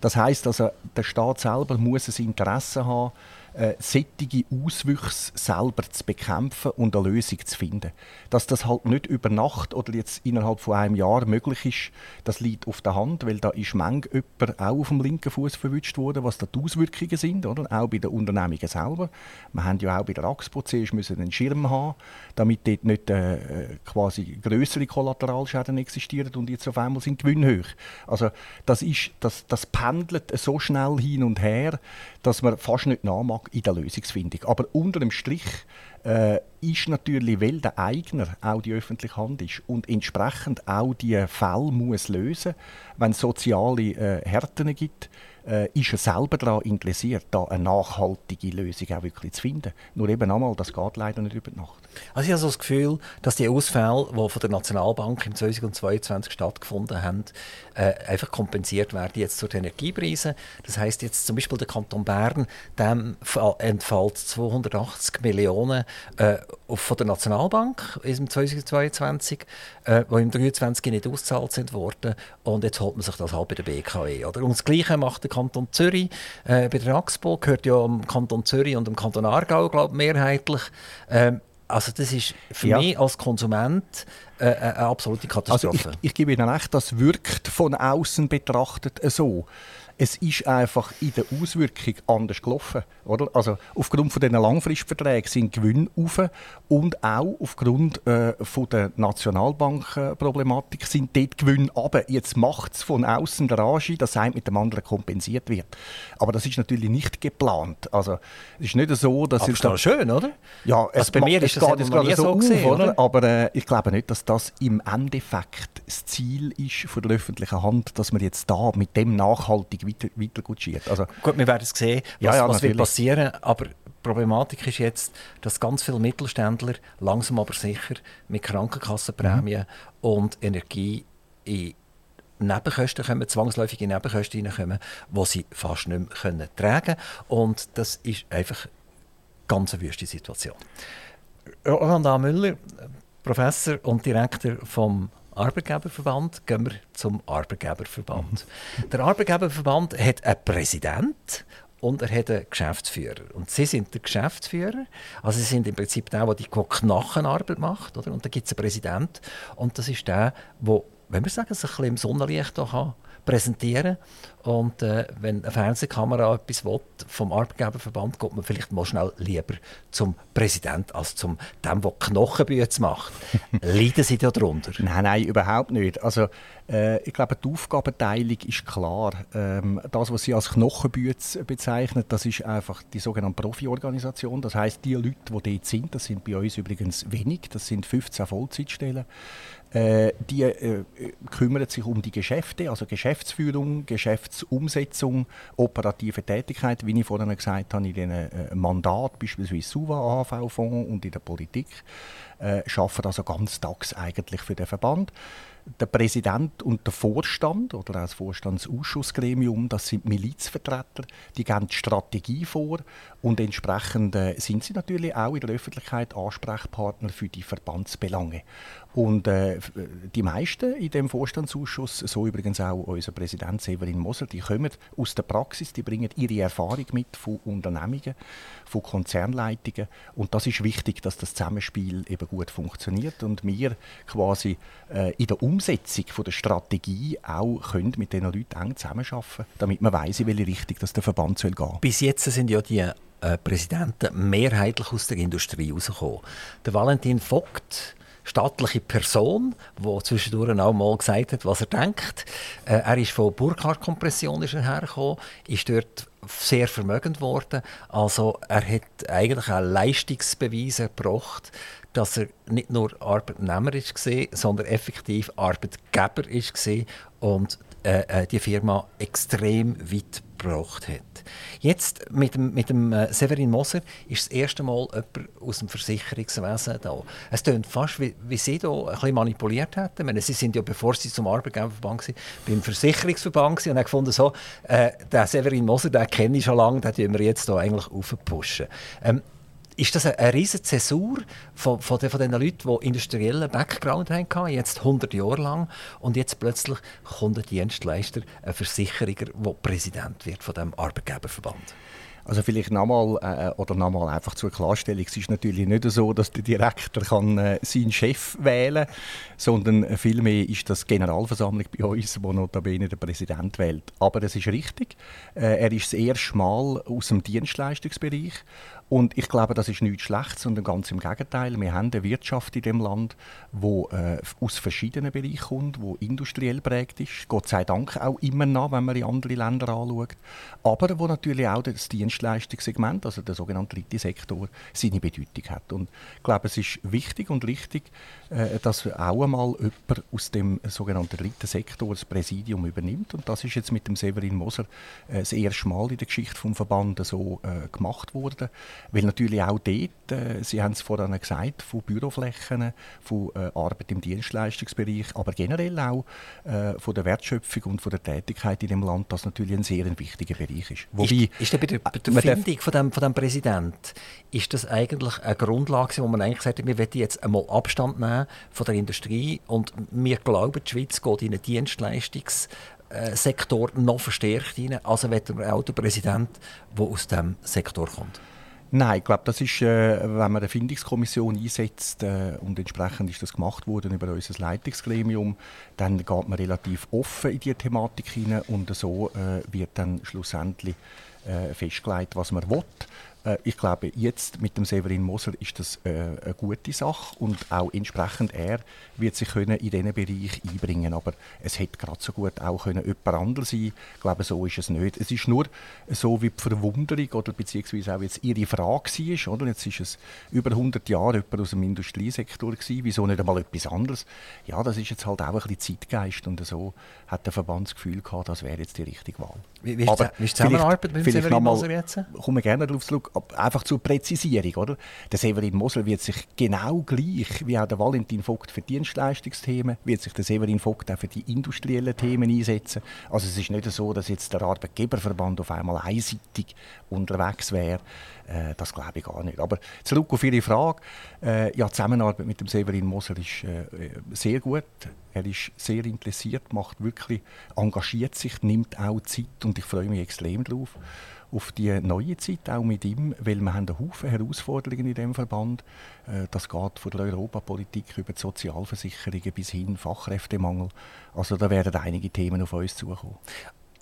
Das heißt also, der Staat selber muss ein Interesse haben, äh, sättige Auswüchse selber zu bekämpfen und eine Lösung zu finden. Dass das halt nicht über Nacht oder jetzt innerhalb von einem Jahr möglich ist, das liegt auf der Hand, weil da ist manchmal jemand auch auf dem linken Fuß verwünscht worden, was da die Auswirkungen sind, oder? auch bei den Unternehmungen selber. Wir haben ja auch bei der Axpo müssen einen Schirm haben, damit dort nicht äh, quasi größere Kollateralschäden existieren und jetzt auf einmal sind Gewinne hoch. Also das, ist, das, das pendelt so schnell hin und her, dass man fast nicht nachmacht in der Lösungsfindung. Aber unter dem Strich äh, ist natürlich, weil der Eigner auch die öffentliche Hand ist und entsprechend auch die Fälle muss lösen, wenn es soziale äh, Härten gibt, äh, ist er selber daran interessiert, da eine nachhaltige Lösung auch wirklich zu finden. Nur eben einmal, das geht leider nicht über Nacht. Also ich habe so das Gefühl, dass die Ausfälle, die von der Nationalbank im 2022 stattgefunden haben, äh, einfach kompensiert werden jetzt durch Energiepreise. Das heißt jetzt zum Beispiel der Kanton Bern, dem entfällt 280 Millionen äh, von der Nationalbank im 2022, äh, die im 2023 nicht ausgezahlt sind worden und jetzt holt man sich das halt bei der BKW. Oder? Und das Gleiche macht der Kanton Zürich äh, bei der AXPO, gehört ja am Kanton Zürich und am Kanton Aargau, glaube mehrheitlich. Ähm, also das ist für ja. mich als Konsument äh, äh eine absolute Katastrophe. Also ich, ich gebe Ihnen recht, das wirkt von außen betrachtet so es ist einfach in der Auswirkung anders gelaufen. Oder? Also aufgrund von diesen Langfristverträgen sind Gewinne auf und auch aufgrund äh, von der Nationalbankproblematik sind dort Gewinne runter. Jetzt macht es von außen der Rage, dass ein mit dem anderen kompensiert wird. Aber das ist natürlich nicht geplant. Also es ist nicht so, dass... Aber es ist schön, oder? Ja, es, also bei mir ist es geht gerade so, gesehen, auf, oder? Aber äh, ich glaube nicht, dass das im Endeffekt das Ziel ist von der öffentlichen Hand, dass man jetzt da mit dem nachhaltig weiter, weiter gutschiert. Also, Gut, wir werden sehen, was, ja, ja, was wird passieren, aber die Problematik ist jetzt, dass ganz viele Mittelständler langsam aber sicher mit Krankenkassenprämien mhm. und Energie in Nebenkosten kommen, zwangsläufige Nebenkosten reinkommen, die sie fast nicht mehr können tragen können. Und das ist einfach ganz eine wüste Situation. Roland A. Müller, Professor und Direktor vom Arbeitgeberverband, gehen wir zum Arbeitgeberverband. Der Arbeitgeberverband hat einen Präsident und er hat einen Geschäftsführer. Und sie sind der Geschäftsführer. Also sie sind im Prinzip der, der die Knochenarbeit macht. Oder? Und dann gibt es einen Präsident. Und das ist der, der, wenn wir sagen, sich ein bisschen im Sonnenlicht kann, präsentieren und äh, wenn eine Fernsehkamera etwas will, vom Arbeitgeberverband, geht man vielleicht mal schnell lieber zum Präsident als zum dem, der Knochenbüte macht. *laughs* Leiden Sie da darunter? Nein, nein, überhaupt nicht. Also, äh, ich glaube, die Aufgabenteilung ist klar. Ähm, das, was Sie als Knochenbüte bezeichnen, das ist einfach die sogenannte Profi-Organisation. Das heißt, die Leute, die dort sind, das sind bei uns übrigens wenig, das sind 15 Vollzeitstellen, äh, die äh, kümmern sich um die Geschäfte, also Geschäftsführung, Geschäftsumsetzung, operative Tätigkeit, wie ich vorhin gesagt habe, in den äh, Mandat, beispielsweise SUVA, AHV-Fonds und in der Politik, äh, arbeiten also ganz tags eigentlich für den Verband der Präsident und der Vorstand oder auch das Vorstandsausschussgremium, das sind Milizvertreter, die geben die Strategie vor und entsprechend äh, sind sie natürlich auch in der Öffentlichkeit Ansprechpartner für die Verbandsbelange. Und äh, die meisten in dem Vorstandsausschuss, so übrigens auch unser Präsident Severin Moser, die kommen aus der Praxis, die bringen ihre Erfahrung mit von Unternehmungen, von Konzernleitungen und das ist wichtig, dass das Zusammenspiel eben gut funktioniert und wir quasi äh, in der Umsetzung von der Strategie auch können mit diesen Leuten eng zusammenarbeiten damit man weiß, in welche Richtung der Verband soll gehen Bis jetzt sind ja die äh, Präsidenten mehrheitlich aus der Industrie herausgekommen. Der Valentin Vogt staatliche Person, der zwischendurch auch mal gesagt hat, was er denkt. Äh, er ist von Burkhardt-Kompression hergekommen, ist dort sehr vermögend worden. Also er hat eigentlich auch Leistungsbeweise erbracht, dass er nicht nur Arbeitnehmer ist sondern effektiv Arbeitgeber ist und äh, äh, die Firma extrem weit gebracht hat. Jetzt mit dem, mit dem äh, Severin Moser ist das erste Mal jemand aus dem Versicherungswesen da. Es klingt fast, wie, wie Sie da ein manipuliert hätten. Meine, Sie sind ja, bevor Sie zum Arbeitgeberverband waren, beim Versicherungsverband und haben gefunden, so, äh, den Severin Moser, den kenne ich schon lange, den tun wir jetzt hier eigentlich aufpushen. Ähm, ist das eine, riesige Zäsur von, von, den, von den Leuten, die industriellen Background hatten, jetzt 100 Jahre lang, und jetzt plötzlich kommt ein Dienstleister, ein Versicherer, der Präsident wird von dem Arbeitgeberverband? Also vielleicht nochmal äh, oder nochmal einfach zur Klarstellung. Es ist natürlich nicht so, dass der Direktor kann, äh, seinen Chef wählen sondern vielmehr ist das Generalversammlung bei uns, wo notabene der Präsident wählt. Aber das ist richtig. Äh, er ist das erste Mal aus dem Dienstleistungsbereich und ich glaube, das ist nichts Schlechtes, sondern ganz im Gegenteil. Wir haben eine Wirtschaft in dem Land, die äh, aus verschiedenen Bereichen kommt, die industriell prägt ist. Gott sei Dank auch immer noch, wenn man in andere Länder anschaut. Aber wo natürlich auch das Dienstleistungssegment, also der sogenannte dritte Sektor, seine Bedeutung hat. Und ich glaube, es ist wichtig und richtig, äh, dass auch einmal jemand aus dem sogenannten dritten Sektor das Präsidium übernimmt. Und das ist jetzt mit dem Severin Moser äh, das erste Mal in der Geschichte des Verbandes so äh, gemacht worden. Weil natürlich auch dort, äh, Sie haben es vorhin gesagt, von Büroflächen, von äh, Arbeit im Dienstleistungsbereich, aber generell auch äh, von der Wertschöpfung und von der Tätigkeit in dem Land, das natürlich ein sehr wichtiger Bereich ist. Wobei, ist, ist bei der, bei der Findung von dem, von dem Präsidenten, ist das eigentlich eine Grundlage, wo man eigentlich sagt, wir wollen jetzt einmal Abstand nehmen von der Industrie und wir glauben, die Schweiz geht in einen Dienstleistungssektor noch verstärkt rein, also wird der Autopräsident, der aus diesem Sektor kommt. Nein, ich glaube, das ist, äh, wenn man eine Findungskommission einsetzt äh, und entsprechend ist das gemacht worden über unser Leitungsgremium, dann geht man relativ offen in die Thematik hinein und so äh, wird dann schlussendlich festgelegt, was man will. Äh, ich glaube, jetzt mit dem Severin Moser ist das äh, eine gute Sache und auch entsprechend er wird sich können in diesen Bereich einbringen Aber es hätte gerade so gut auch können jemand anderes sein Ich glaube, so ist es nicht. Es ist nur so wie die Verwunderung oder beziehungsweise auch jetzt Ihre Frage war. Oder? Jetzt ist es über 100 Jahre jemand aus dem Industriesektor gewesen. Wieso nicht einmal etwas anderes? Ja, das ist jetzt halt auch ein bisschen Zeitgeist und so hat der Verband das Gefühl gehabt, das wäre jetzt die richtige Wahl. Wie, wie, Aber wie ist die Zusammenarbeit mit Severin Moser jetzt? Kommen wir gerne darauf zurück einfach zur Präzisierung. Oder? Der Severin Moser wird sich genau gleich wie auch der Valentin Vogt für Dienstleistungsthemen, wird sich der Severin Vogt auch für die industriellen Themen einsetzen. Also es ist nicht so, dass jetzt der Arbeitgeberverband auf einmal einseitig unterwegs wäre. Äh, das glaube ich gar nicht. Aber zurück auf Ihre Frage. Äh, ja, die Zusammenarbeit mit dem Severin Moser ist äh, sehr gut. Er ist sehr interessiert, macht wirklich, engagiert sich, nimmt auch Zeit und ich freue mich extrem darauf auf die neue Zeit, auch mit ihm, weil wir haben einen Haufen Herausforderungen in diesem Verband. Äh, das geht von der Europapolitik über die Sozialversicherungen bis hin Fachkräftemangel. Also da werden einige Themen auf uns zukommen.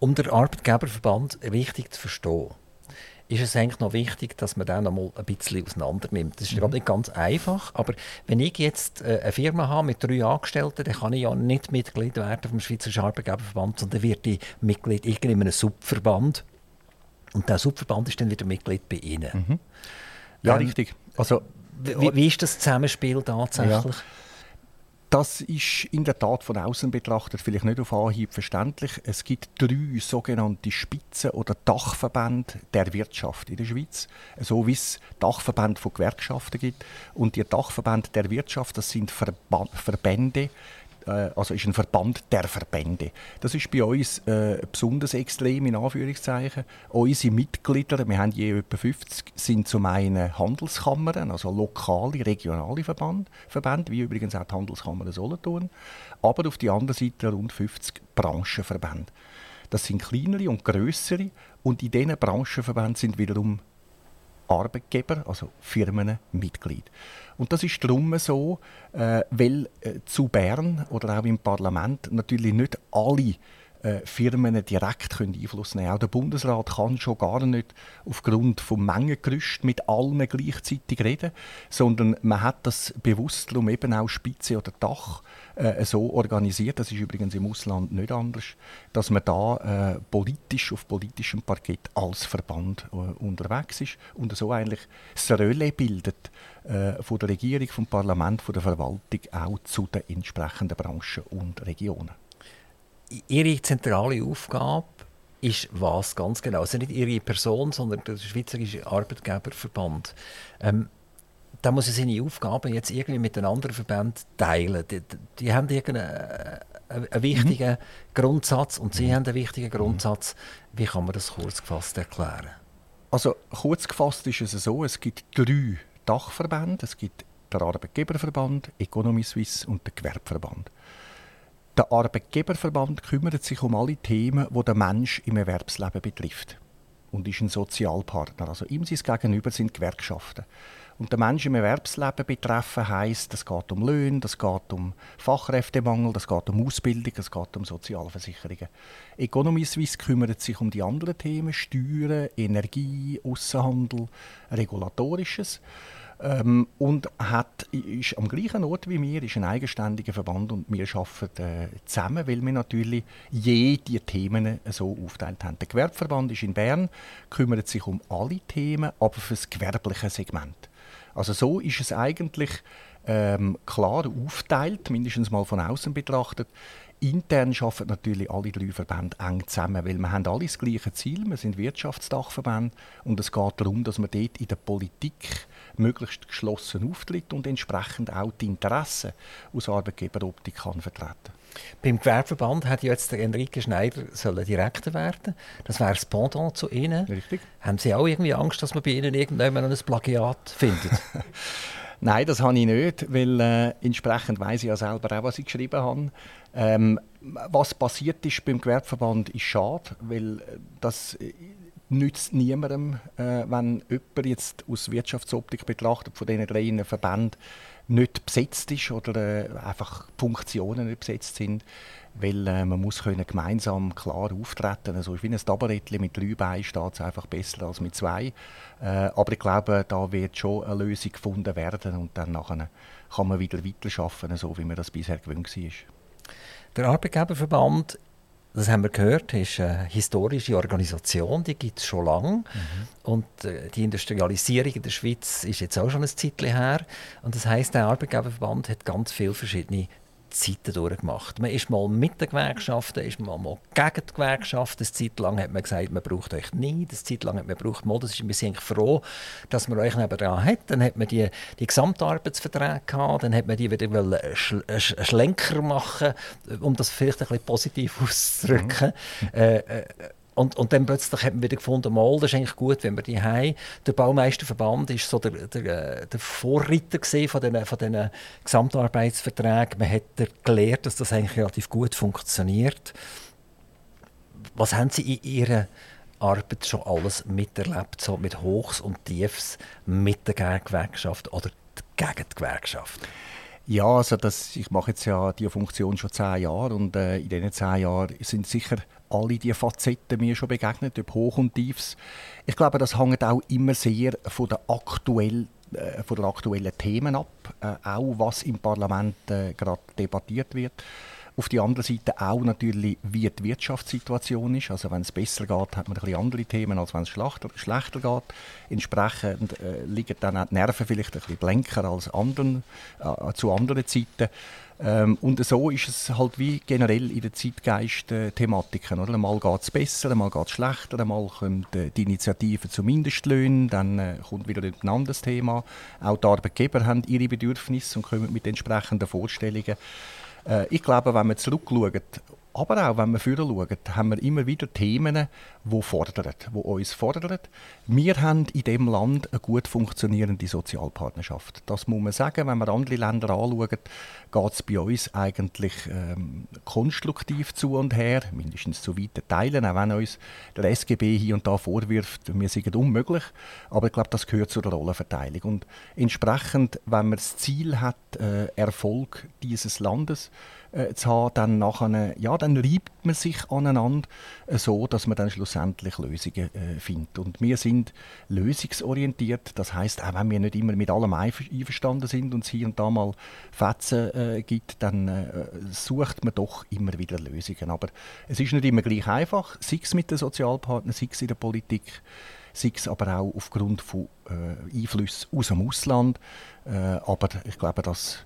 Um den Arbeitgeberverband richtig zu verstehen, ist es eigentlich noch wichtig, dass man den noch mal ein bisschen auseinander nimmt. Das ist mhm. nicht ganz einfach, aber wenn ich jetzt äh, eine Firma habe mit drei Angestellten, dann kann ich ja nicht Mitglied werden vom Schweizerischen Arbeitgeberverband, sondern werde ich Mitglied in einem Subverband. Und der Subverband ist dann wieder Mitglied bei Ihnen. Mhm. Ja, ähm, richtig. Also, wie, wie, ist das Zusammenspiel tatsächlich? Ja. Das ist in der Tat von außen betrachtet vielleicht nicht auf Anhieb verständlich. Es gibt drei sogenannte Spitzen- oder Dachverbände der Wirtschaft in der Schweiz, so wie es Dachverbände von Gewerkschaften gibt. Und die Dachverbände der Wirtschaft, das sind Verba Verbände, also ist ein Verband der Verbände. Das ist bei uns äh, besonders extrem, in Anführungszeichen. Unsere Mitglieder, wir haben je etwa 50, sind zum einen Handelskammern, also lokale, regionale Verband, Verbände, wie übrigens auch die Handelskammer Solothurn, aber auf der anderen Seite rund 50 Branchenverbände. Das sind kleinere und größere und in diesen Branchenverbänden sind wiederum Arbeitgeber, also Firmenmitglied. Und das ist darum so, äh, weil äh, zu Bern oder auch im Parlament natürlich nicht alle äh, Firmen direkt Einfluss nehmen können. Auch der Bundesrat kann schon gar nicht aufgrund vom Mengengerüst mit allen gleichzeitig reden, sondern man hat das bewusst darum eben auch Spitze oder Dach äh, so organisiert, das ist übrigens im Ausland nicht anders, dass man da äh, politisch auf politischem Parkett als Verband äh, unterwegs ist und so eigentlich das Relais bildet äh, von der Regierung, vom Parlament, von der Verwaltung auch zu den entsprechenden Branchen und Regionen. Ihre zentrale Aufgabe ist was ganz genau? Also nicht Ihre Person, sondern der Schweizerische Arbeitgeberverband. Ähm, da muss er seine Aufgaben jetzt irgendwie mit den anderen Verbänden teilen. Die, die haben irgendeinen äh, einen wichtigen mhm. Grundsatz und Sie mhm. haben einen wichtigen Grundsatz. Wie kann man das kurz gefasst erklären? Also kurz gefasst ist es so, es gibt drei Dachverbände. Es gibt den Arbeitgeberverband, Economy Suisse und den Gewerbeverband. Der Arbeitgeberverband kümmert sich um alle Themen, die den Mensch im Erwerbsleben betrifft und ist ein Sozialpartner. Also ihm sein Gegenüber sind Gewerkschaften. Und der Mensch im Erwerbsleben betreffen heisst, es geht um Löhne, es geht um Fachkräftemangel, es geht um Ausbildung, es geht um Sozialversicherungen. Economy Suisse kümmert sich um die anderen Themen, Steuern, Energie, Außenhandel, Regulatorisches ähm, und hat, ist am gleichen Ort wie wir, ist ein eigenständiger Verband und wir arbeiten äh, zusammen, weil wir natürlich je die Themen so aufteilt haben. Der Gewerbeverband ist in Bern, kümmert sich um alle Themen, aber für das gewerbliche Segment. Also so ist es eigentlich ähm, klar aufteilt, mindestens mal von außen betrachtet. Intern arbeiten natürlich alle drei Verbände eng zusammen, weil wir haben alle das gleiche Ziel, wir sind Wirtschaftsdachverbände und es geht darum, dass man dort in der Politik möglichst geschlossen auftritt und entsprechend auch die Interessen aus Arbeitgeberoptik kann vertreten beim Gewerbeverband hat jetzt der Enrique Schneider sollen Direktor werden. Das wäre das Pendant zu Ihnen. Richtig. Haben Sie auch irgendwie Angst, dass man bei Ihnen irgendjemand ein Plagiat findet? *laughs* Nein, das habe ich nicht, weil äh, entsprechend weiß ich ja selber auch, was ich geschrieben habe. Ähm, was passiert ist beim Gewerbeverband, ist schade, weil äh, das nützt niemandem, äh, wenn jemand jetzt aus Wirtschaftsoptik betrachtet von diesen drei Verbänden nicht besetzt ist oder äh, einfach Funktionen nicht besetzt sind, weil äh, man muss können gemeinsam klar auftreten. Also wie ein Tabarettchen mit drei Beinen steht einfach besser als mit zwei. Äh, aber ich glaube, da wird schon eine Lösung gefunden werden und dann nachher kann man wieder weiterarbeiten, so wie man das bisher gewöhnt war. Der Arbeitgeberverband das haben wir gehört, ist eine historische Organisation, die gibt es schon lange. Mhm. Und äh, die Industrialisierung in der Schweiz ist jetzt auch schon ein Zeitchen her. Und das heißt, der Arbeitgeberverband hat ganz viele verschiedene Zeiten durchgemacht. Man ist mal mit den Gewerkschaften, ist mal, mal gegen die Gewerkschaften. Eine Zeit lang hat man gesagt, man braucht euch nie. Eine Zeit lang hat man braucht mal. Das ist, wir sind froh, dass man euch nebenan hat. Dann hat man die, die Gesamtarbeitsverträge gehabt, dann hat man die wieder schl schlenker machen, um das vielleicht ein bisschen positiv *laughs* auszudrücken. Mhm. Äh, äh, und, und dann plötzlich hat man wieder gefunden, mal, das ist eigentlich gut, wenn wir die haben. Der Baumeisterverband war so der, der, der Vorreiter von diesen, von Gesamtarbeitsverträgen. Man hat gelernt, dass das eigentlich relativ gut funktioniert. Was haben Sie in Ihrer Arbeit schon alles miterlebt, so mit Hochs und Tiefs mit der Gewerkschaft oder gegen die Gewerkschaft? Ja, also das, ich mache jetzt ja die Funktion schon zehn Jahre und äh, in diesen zehn Jahren sind sicher alle diese Facetten mir schon begegnet, ob Hoch und Tiefs. Ich glaube, das hängt auch immer sehr von der aktuellen äh, von den aktuellen Themen ab, äh, auch was im Parlament äh, gerade debattiert wird. Auf der anderen Seite auch natürlich, wie die Wirtschaftssituation ist. Also wenn es besser geht, hat man ein bisschen andere Themen, als wenn es schlechter, geht. Entsprechend äh, liegen dann auch die Nerven vielleicht ein bisschen blanker als anderen, äh, zu anderen Zeiten. Ähm, und so ist es halt wie generell in der Zeitgeist-Thematiken. Äh, einmal geht es besser, einmal geht es schlechter, einmal kommt äh, die Initiative zu Mindestlöhnen, dann äh, kommt wieder ein anderes Thema. Auch die Arbeitgeber haben ihre Bedürfnisse und kommen mit entsprechenden Vorstellungen. Äh, ich glaube, wenn man zurückschaut Aber auch, wenn wir vorher schauen, haben wir immer wieder Themen, die fordern, die uns fordern. Wir haben in diesem Land eine gut funktionierende Sozialpartnerschaft. Das muss man sagen. Wenn wir andere Länder anschauen, geht es bei uns eigentlich ähm, konstruktiv zu und her, mindestens zu weiten Teilen, auch wenn uns der SGB hier und da vorwirft, wir seien unmöglich. Aber ich glaube, das gehört zur Rollenverteilung. Und entsprechend, wenn man das Ziel hat, äh, Erfolg dieses Landes, äh, zu haben, dann, nachher, ja, dann reibt man sich aneinander äh, so, dass man dann schlussendlich Lösungen äh, findet. Und wir sind lösungsorientiert, das heißt, auch wenn wir nicht immer mit allem einverstanden sind und es hier und da mal Fetzen äh, gibt, dann äh, sucht man doch immer wieder Lösungen. Aber es ist nicht immer gleich einfach, sei es mit den Sozialpartnern, sei es in der Politik sei es aber auch aufgrund von äh, Einflüssen aus dem Ausland. Äh, aber ich glaube, das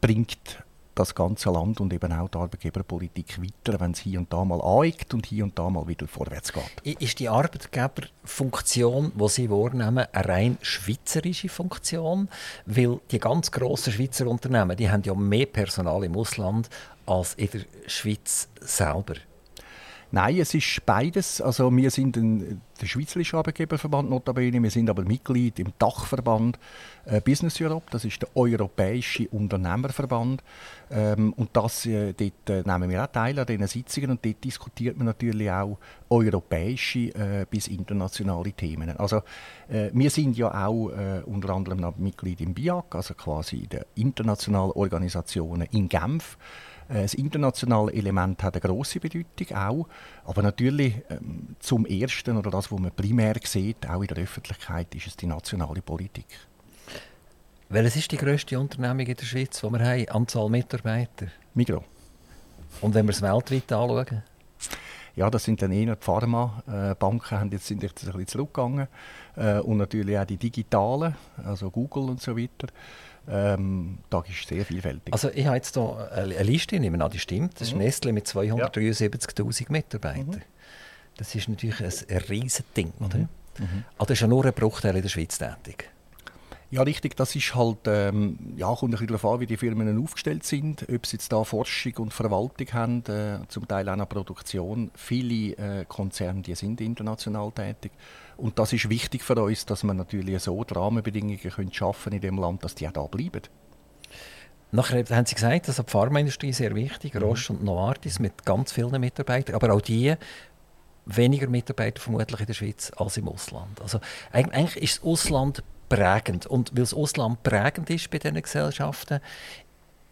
bringt das ganze Land und eben auch die Arbeitgeberpolitik weiter, wenn es hier und da mal aneckt und hier und da mal wieder vorwärts geht. Ist die Arbeitgeberfunktion, die Sie wahrnehmen, eine rein schweizerische Funktion? Weil die ganz grossen Schweizer Unternehmen, die haben ja mehr Personal im Ausland als in der Schweiz selber. Nein, es ist beides. Also wir sind ein, der Schweizerische Arbeitgeberverband notabene, wir sind aber Mitglied im Dachverband äh, Business Europe, das ist der Europäische Unternehmerverband. Ähm, und das, äh, dort äh, nehmen wir auch teil an diesen Sitzungen und dort diskutiert man natürlich auch europäische äh, bis internationale Themen. Also äh, wir sind ja auch äh, unter anderem Mitglied im BIAC, also quasi der internationalen Organisationen in Genf. Äh, das internationale Element hat eine große Bedeutung auch, aber natürlich ähm, zum ersten oder das, was man primär sieht, auch in der Öffentlichkeit, ist es die nationale Politik. Welches ist die grösste Unternehmung in der Schweiz, wo wir haben, Anzahl Mitarbeiter? Migro. Und wenn wir es weltweit anschauen? Ja, das sind dann eher die Pharma-Banken, äh, jetzt, sind jetzt ein bisschen zurückgegangen. Äh, und natürlich auch die digitalen, also Google und so weiter. Ähm, da ist sehr vielfältig. Also ich habe jetzt hier eine Liste, nehmen an, die stimmt. Das mhm. ist Nestle mit 273'000 ja. Mitarbeitern. Mhm. Das ist natürlich ein, riesiges Ding, oder? Mhm. Mhm. Also ist ja nur ein Bruchteil in der Schweiz tätig. Ja, richtig. Das ist halt, ähm, ja, kommt ein bisschen darauf an, wie die Firmen aufgestellt sind. Ob sie jetzt da Forschung und Verwaltung haben, äh, zum Teil auch noch Produktion. Viele äh, Konzerne, die sind international tätig. Und das ist wichtig für uns, dass wir natürlich so die Rahmenbedingungen können schaffen in dem Land, dass die auch da bleiben. Nachher haben Sie gesagt, dass die Pharmaindustrie sehr wichtig, mhm. Roche und Novartis mit ganz vielen Mitarbeitern, aber auch die weniger Mitarbeiter vermutlich in der Schweiz als im Ausland. Also eigentlich ist das Ausland prägend. Und weil das Ausland prägend ist bei diesen Gesellschaften,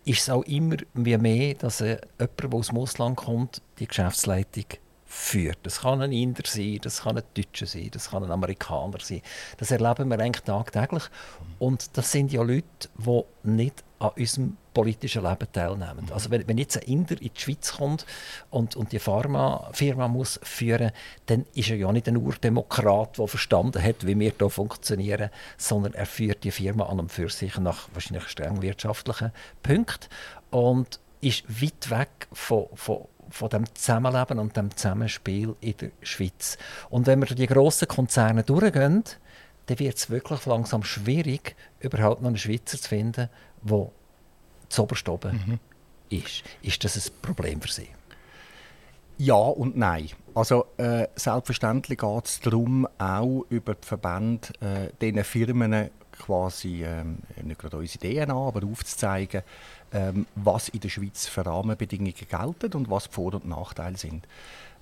ist es auch immer mehr, dass äh, jemand, der aus dem Ausland kommt, die Geschäftsleitung führt. Das kann ein Inder sein, das kann ein Deutscher sein, das kann ein Amerikaner sein. Das erleben wir eigentlich tagtäglich. Und das sind ja Leute, die nicht an unserem politischen Leben teilnehmen. Also wenn, wenn jetzt ein Inder in die Schweiz kommt und, und die Pharmafirma muss führen, dann ist er ja nicht ein Urdemokrat, der verstanden hat, wie wir hier funktionieren, sondern er führt die Firma an und für sich nach wahrscheinlich streng wirtschaftlichen Punkten und ist weit weg von, von von dem Zusammenleben und dem Zusammenspiel in der Schweiz. Und wenn wir durch die grossen Konzerne durchgehen, dann wird es wirklich langsam schwierig, überhaupt noch einen Schweizer zu finden, der zu oben mhm. ist. Ist das ein Problem für Sie? Ja und nein. Also äh, selbstverständlich geht es darum, auch über die Verbände äh, diesen Firmen quasi ähm, nicht gerade unsere Ideen an, aber aufzuzeigen, ähm, was in der Schweiz für Rahmenbedingungen gelten und was die Vor- und Nachteile sind.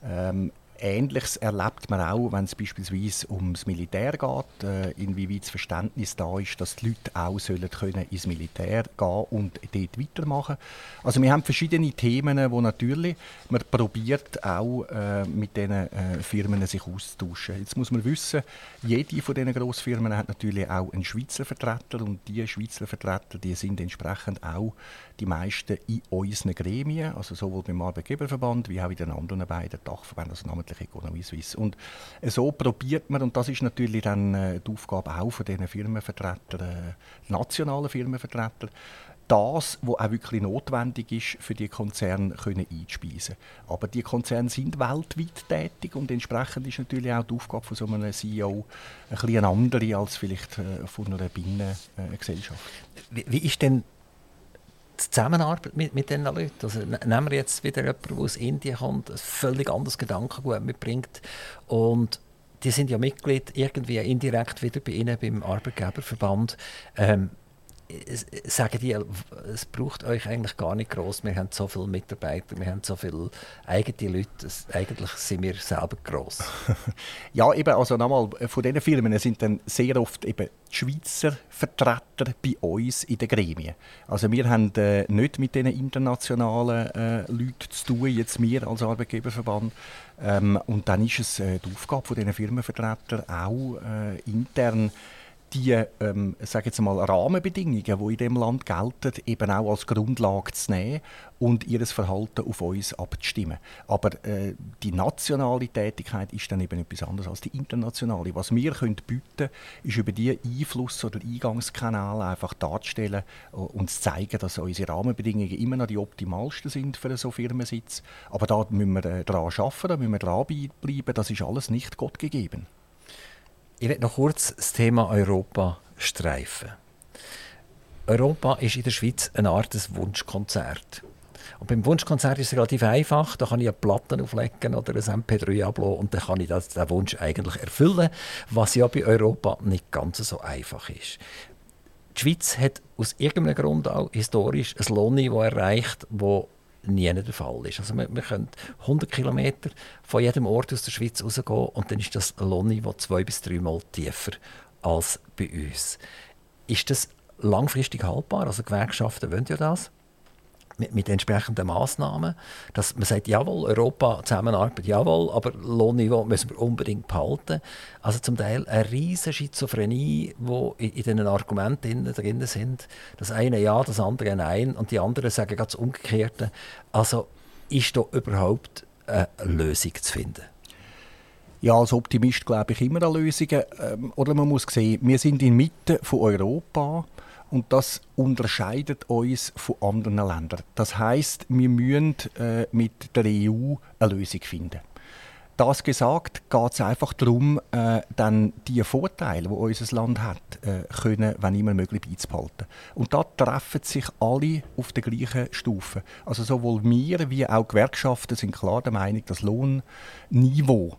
Ähm, Ähnliches erlebt man auch, wenn es beispielsweise ums Militär geht, äh, inwieweit das Verständnis da ist, dass die Leute auch sollen können ins Militär gehen und dort weitermachen. Also wir haben verschiedene Themen, wo natürlich man probiert auch äh, mit diesen äh, Firmen sich auszutauschen. Jetzt muss man wissen, jede von diesen Grossfirmen hat natürlich auch einen Schweizer Vertreter und die Schweizer Vertreter, die sind entsprechend auch die meisten in unseren Gremien, also sowohl beim Arbeitgeberverband wie auch in den anderen beiden Dachverbänden, also Economie Suisse. Und so probiert man, und das ist natürlich dann äh, die Aufgabe auch von diesen Firmenvertretern, äh, nationalen Firmenvertretern, das, was auch wirklich notwendig ist, für die Konzerne können einspeisen Aber die Konzerne sind weltweit tätig und entsprechend ist natürlich auch die Aufgabe von so einem CEO ein bisschen andere als vielleicht äh, von einer Binnengesellschaft. Wie, wie ist denn die Zusammenarbeit mit, mit diesen Leuten. Also, nehmen wir jetzt wieder jemanden, der aus Indien kommt, ein völlig anderes Gedankengut mitbringt und die sind ja Mitglied irgendwie indirekt wieder bei Ihnen beim Arbeitgeberverband. Ähm, sagen die, es braucht euch eigentlich gar nicht groß. Wir haben so viele Mitarbeiter, wir haben so viele eigene Leute. Eigentlich sind wir selber groß. *laughs* ja, eben, also nochmal, von diesen Firmen sind dann sehr oft eben die Schweizer Vertreter bei uns in den Gremien. Also wir haben äh, nicht mit diesen internationalen äh, Leuten zu tun, jetzt wir als Arbeitgeberverband. Ähm, und dann ist es äh, die Aufgabe von diesen Firmenvertretern auch äh, intern die ähm, sage jetzt mal, Rahmenbedingungen, die in dem Land gelten, eben auch als Grundlage zu nehmen und ihr Verhalten auf uns abzustimmen. Aber äh, die nationale Tätigkeit ist dann eben etwas anderes als die internationale. Was wir können bieten ist über diese Einfluss- oder Eingangskanäle einfach darzustellen und zu zeigen, dass unsere Rahmenbedingungen immer noch die optimalsten sind für so Firmensitz. Aber da müssen wir äh, daran arbeiten, da müssen wir dranbleiben. Das ist alles nicht Gott gegeben. Ich werde noch kurz das Thema Europa streifen. Europa ist in der Schweiz eine Art des Wunschkonzert. Und beim Wunschkonzert ist es relativ einfach. Da kann ich eine Platte auflegen oder ein MP3 abladen und dann kann ich das, den Wunsch eigentlich erfüllen, was ja bei Europa nicht ganz so einfach ist. Die Schweiz hat aus irgendeinem Grund auch historisch ein Lohnniveau erreicht, das nie der Fall ist. Also wir, wir können 100 Kilometer von jedem Ort aus der Schweiz rausgehen und dann ist das Lohnniveau zwei bis dreimal tiefer als bei uns. Ist das langfristig haltbar? Also Gewerkschaften wollen ja das mit, mit entsprechenden Massnahmen, dass man sagt, jawohl, Europa, Zusammenarbeit, jawohl, aber Lohnniveau müssen wir unbedingt behalten. Also zum Teil eine riesige Schizophrenie, die in, in diesen Argumenten drin sind. Das eine ja, das andere nein und die anderen sagen ganz Umgekehrte. Also ist da überhaupt eine Lösung zu finden? Ja, als Optimist glaube ich immer an Lösungen. Ähm, oder man muss sehen, wir sind in Mitte von Europa und das unterscheidet uns von anderen Ländern. Das heißt, wir müssen äh, mit der EU eine Lösung finden. Das gesagt, geht es einfach darum, äh, dann die Vorteile, die unser Land hat, äh, können, wenn immer möglich, beizubehalten. Und da treffen sich alle auf der gleichen Stufe. Also sowohl wir wie auch Gewerkschaften sind klar der Meinung, das Lohnniveau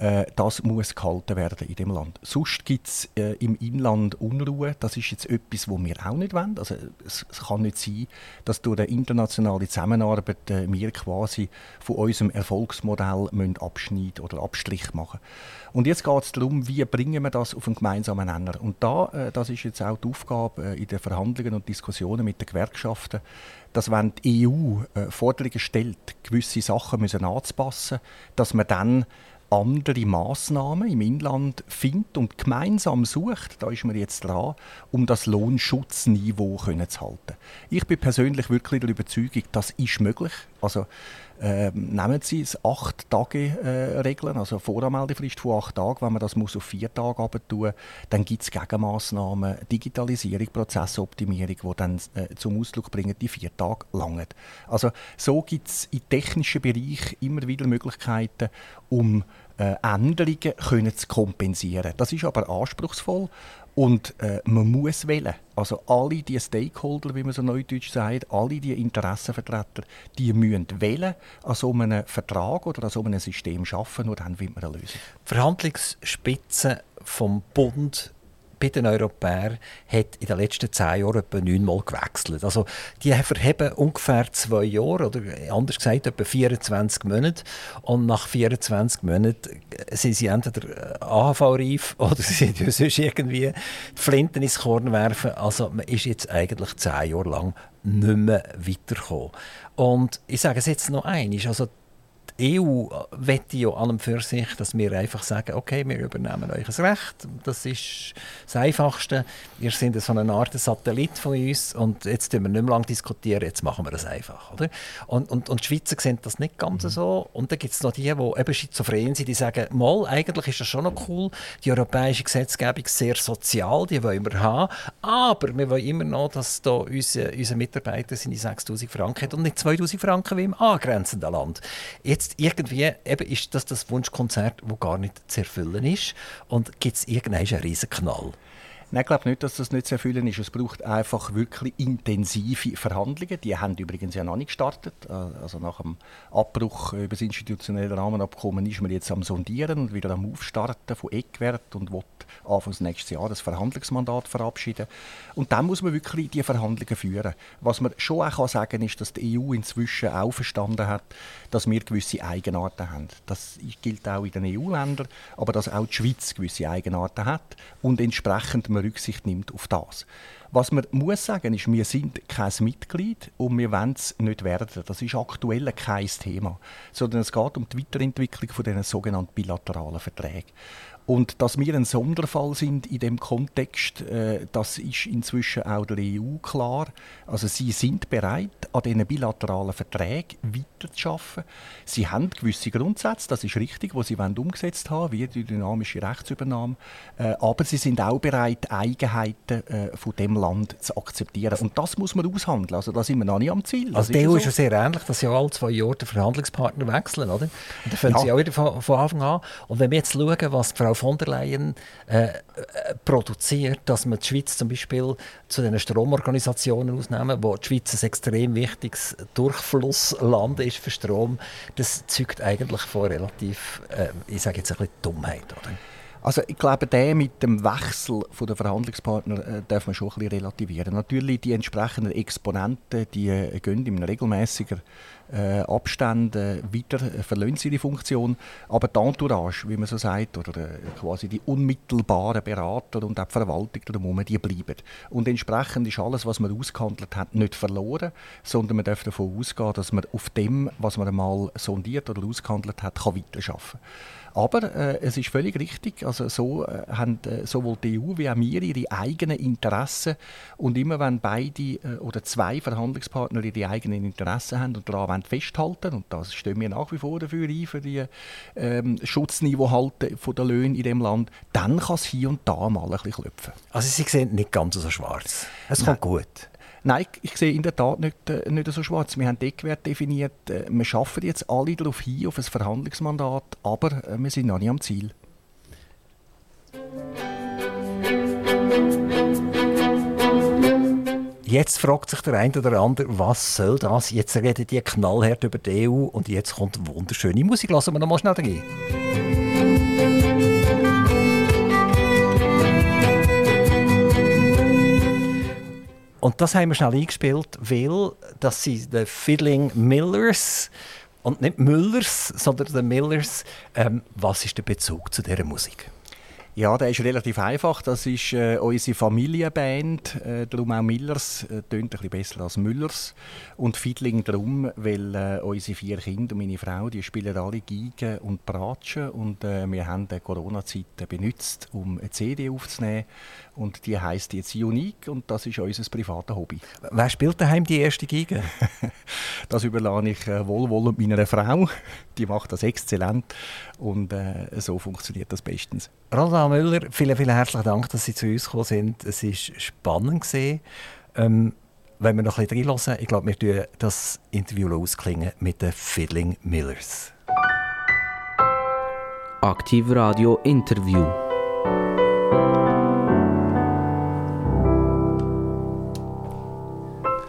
äh, das muss gehalten werden in dem Land. Sonst gibt es äh, im Inland Unruhe. Das ist jetzt etwas, was wir auch nicht wollen. Also, es, es kann nicht sein, dass durch eine internationale Zusammenarbeit äh, wir quasi von unserem Erfolgsmodell müssen Abschnitt oder Abstrich machen Und jetzt geht es darum, wie bringen wir das auf einen gemeinsamen Nenner. Und da, äh, das ist jetzt auch die Aufgabe äh, in den Verhandlungen und Diskussionen mit den Gewerkschaften, dass wenn die EU äh, Forderungen stellt, gewisse Sachen müssen anzupassen, dass man dann andere Maßnahmen im Inland findet und gemeinsam sucht, da ist man jetzt dran, um das Lohnschutzniveau zu halten. Ich bin persönlich wirklich der Überzeugung, das ist möglich. Also äh, nehmen Sie es acht Tage äh, regeln, also Voranmeldefrist von acht Tagen, wenn man das muss auf vier Tage tun, dann gibt es Gegenmaßnahmen, Digitalisierung, Prozessoptimierung, die dann äh, zum Ausdruck bringen, die vier Tage langen. Also so gibt es im technischen Bereich immer wieder Möglichkeiten, um äh, Änderungen können zu kompensieren. Das ist aber anspruchsvoll und äh, man muss wählen. Also alle die Stakeholder, wie man so neudeutsch sagt, alle die Interessenvertreter, die müssen wählen an so einem Vertrag oder an so einem System schaffen, nur dann wird man eine Lösung. Verhandlungsspitze vom Bund bei den Europäern hat in den letzten zehn Jahren etwa neunmal gewechselt. Also die verheben ungefähr zwei Jahre oder anders gesagt etwa 24 Monate und nach 24 Monaten sind sie entweder AHV-reif *laughs* oder sie sind sonst irgendwie die Flinten ins Korn werfen. Also man ist jetzt eigentlich zehn Jahre lang nicht mehr weitergekommen. Und ich sage es jetzt noch einmal, also EU wette ja an und für sich, dass wir einfach sagen, okay, wir übernehmen euch das Recht, das ist das Einfachste. Ihr seid so eine Art Satellit von uns und jetzt diskutieren wir nicht mehr lange diskutieren, jetzt machen wir das einfach. Oder? Und, und, und die Schweizer sehen das nicht ganz mhm. so. Und dann gibt es noch die, die eben schizophren sind, die sagen, mal, eigentlich ist das schon noch cool, die europäische Gesetzgebung ist sehr sozial, die wollen wir haben, aber wir wollen immer noch, dass da unsere, unsere Mitarbeiter seine 6'000 Franken hat und nicht 2'000 Franken wie im angrenzenden Land. Jetzt jetzt irgendwie eben ist das das Wunschkonzert, das gar nicht zu erfüllen ist? Und gibt es irgendeinen riesen Knall? Nein, ich glaube nicht, dass das nicht zu erfüllen ist. Es braucht einfach wirklich intensive Verhandlungen. Die haben übrigens ja noch nicht gestartet. Äh, also nach dem Abbruch über das institutionelle Rahmenabkommen ist man jetzt am Sondieren und wieder am Aufstarten von Eckwert und will Anfangs nächstes Jahr das Verhandlungsmandat verabschieden. Und dann muss man wirklich die Verhandlungen führen. Was man schon auch sagen kann, ist, dass die EU inzwischen auch verstanden hat, dass wir gewisse Eigenarten haben. Das gilt auch in den EU-Ländern, aber dass auch die Schweiz gewisse Eigenarten hat und entsprechend man Rücksicht nimmt auf das. Was man muss sagen ist, wir sind kein Mitglied und wir wollen es nicht werden. Das ist aktuell kein Thema, sondern es geht um die Weiterentwicklung von diesen sogenannten bilateralen Verträgen. Und dass wir ein Sonderfall sind in dem Kontext, äh, das ist inzwischen auch der EU klar. Also sie sind bereit, an diesen bilateralen Verträgen weiterzuarbeiten. Sie haben gewisse Grundsätze, das ist richtig, die sie wollen umgesetzt haben, wie die dynamische Rechtsübernahme. Äh, aber sie sind auch bereit, Eigenheiten äh, von dem Land zu akzeptieren. Und das muss man aushandeln. Also da sind wir noch nicht am Ziel. Das also die EU ist ja sehr ähnlich, dass sie ja alle zwei Jahre den Verhandlungspartner wechseln, oder? Und dann fangen ja. sie auch wieder von, von Anfang an. Und wenn wir jetzt schauen, was Frau von der Leyen äh, äh, produziert, dass man die Schweiz zum Beispiel zu den Stromorganisationen ausnehmen, wo die Schweiz ein extrem wichtiges Durchflussland ist für Strom, das zeugt eigentlich von relativ, äh, ich sage jetzt ein bisschen Dummheit, oder? Also ich glaube, der mit dem Wechsel der Verhandlungspartner äh, darf man schon ein bisschen relativieren. Natürlich die entsprechenden Exponenten, die äh, gehen in regelmäßiger äh, Abständen weiter, äh, verlieren die Funktion. Aber die Entourage, wie man so sagt, oder äh, quasi die unmittelbaren Berater und auch die Verwaltung drumherum, die bleiben. Und entsprechend ist alles, was man ausgehandelt hat, nicht verloren, sondern man darf davon ausgehen, dass man auf dem, was man einmal sondiert oder ausgehandelt hat, kann weiterarbeiten kann. Aber äh, es ist völlig richtig, also so äh, haben äh, sowohl die EU wie auch wir ihre eigenen Interessen und immer wenn beide äh, oder zwei Verhandlungspartner ihre eigenen Interessen haben und daran festhalten und das stehen wir nach wie vor dafür ein, für die ähm, Schutzniveau halten von der Löhne in dem Land, dann kann es hier und da mal ein bisschen klopfen. Also Sie sehen nicht ganz so schwarz. Es kommt gut. Nein, ich, sehe in der Tat nicht, äh, nicht so schwarz. Wir haben Deckwert definiert. Äh, wir schaffen jetzt alle darauf hin, auf ein Verhandlungsmandat, aber äh, wir sind noch nicht am Ziel. Jetzt fragt sich der eine oder andere, was soll das? Jetzt reden die knallhart über die EU und jetzt kommt wunderschöne Musik. Lassen wir noch mal schnell rein. Und das haben wir schnell eingespielt, weil das sind die Fiddling Millers und nicht Müllers, sondern die Millers. Ähm, was ist der Bezug zu dieser Musik? Ja, der ist relativ einfach. Das ist äh, unsere Familienband, äh, darum auch Millers, äh, tönt ein bisschen besser als Müllers. Und Fiddling darum, weil äh, unsere vier Kinder und meine Frau, die spielen alle Geige und Bratschen und äh, wir haben die Corona-Zeit benutzt, um eine CD aufzunehmen und die heißt jetzt Unique und das ist unser privates Hobby. Wer spielt daheim die erste Geige? *laughs* das überlasse ich äh, wohlwollend meiner Frau. Die macht das exzellent und äh, so funktioniert das bestens. Rosa Müller, vielen, vielen herzlichen Dank, dass Sie zu uns gekommen sind. Es war spannend. Ähm, wenn wir noch ein bisschen reinhören, ich glaube, wir tun das Interview ausklingen mit den Fiddling Millers. Aktiv Radio Interview.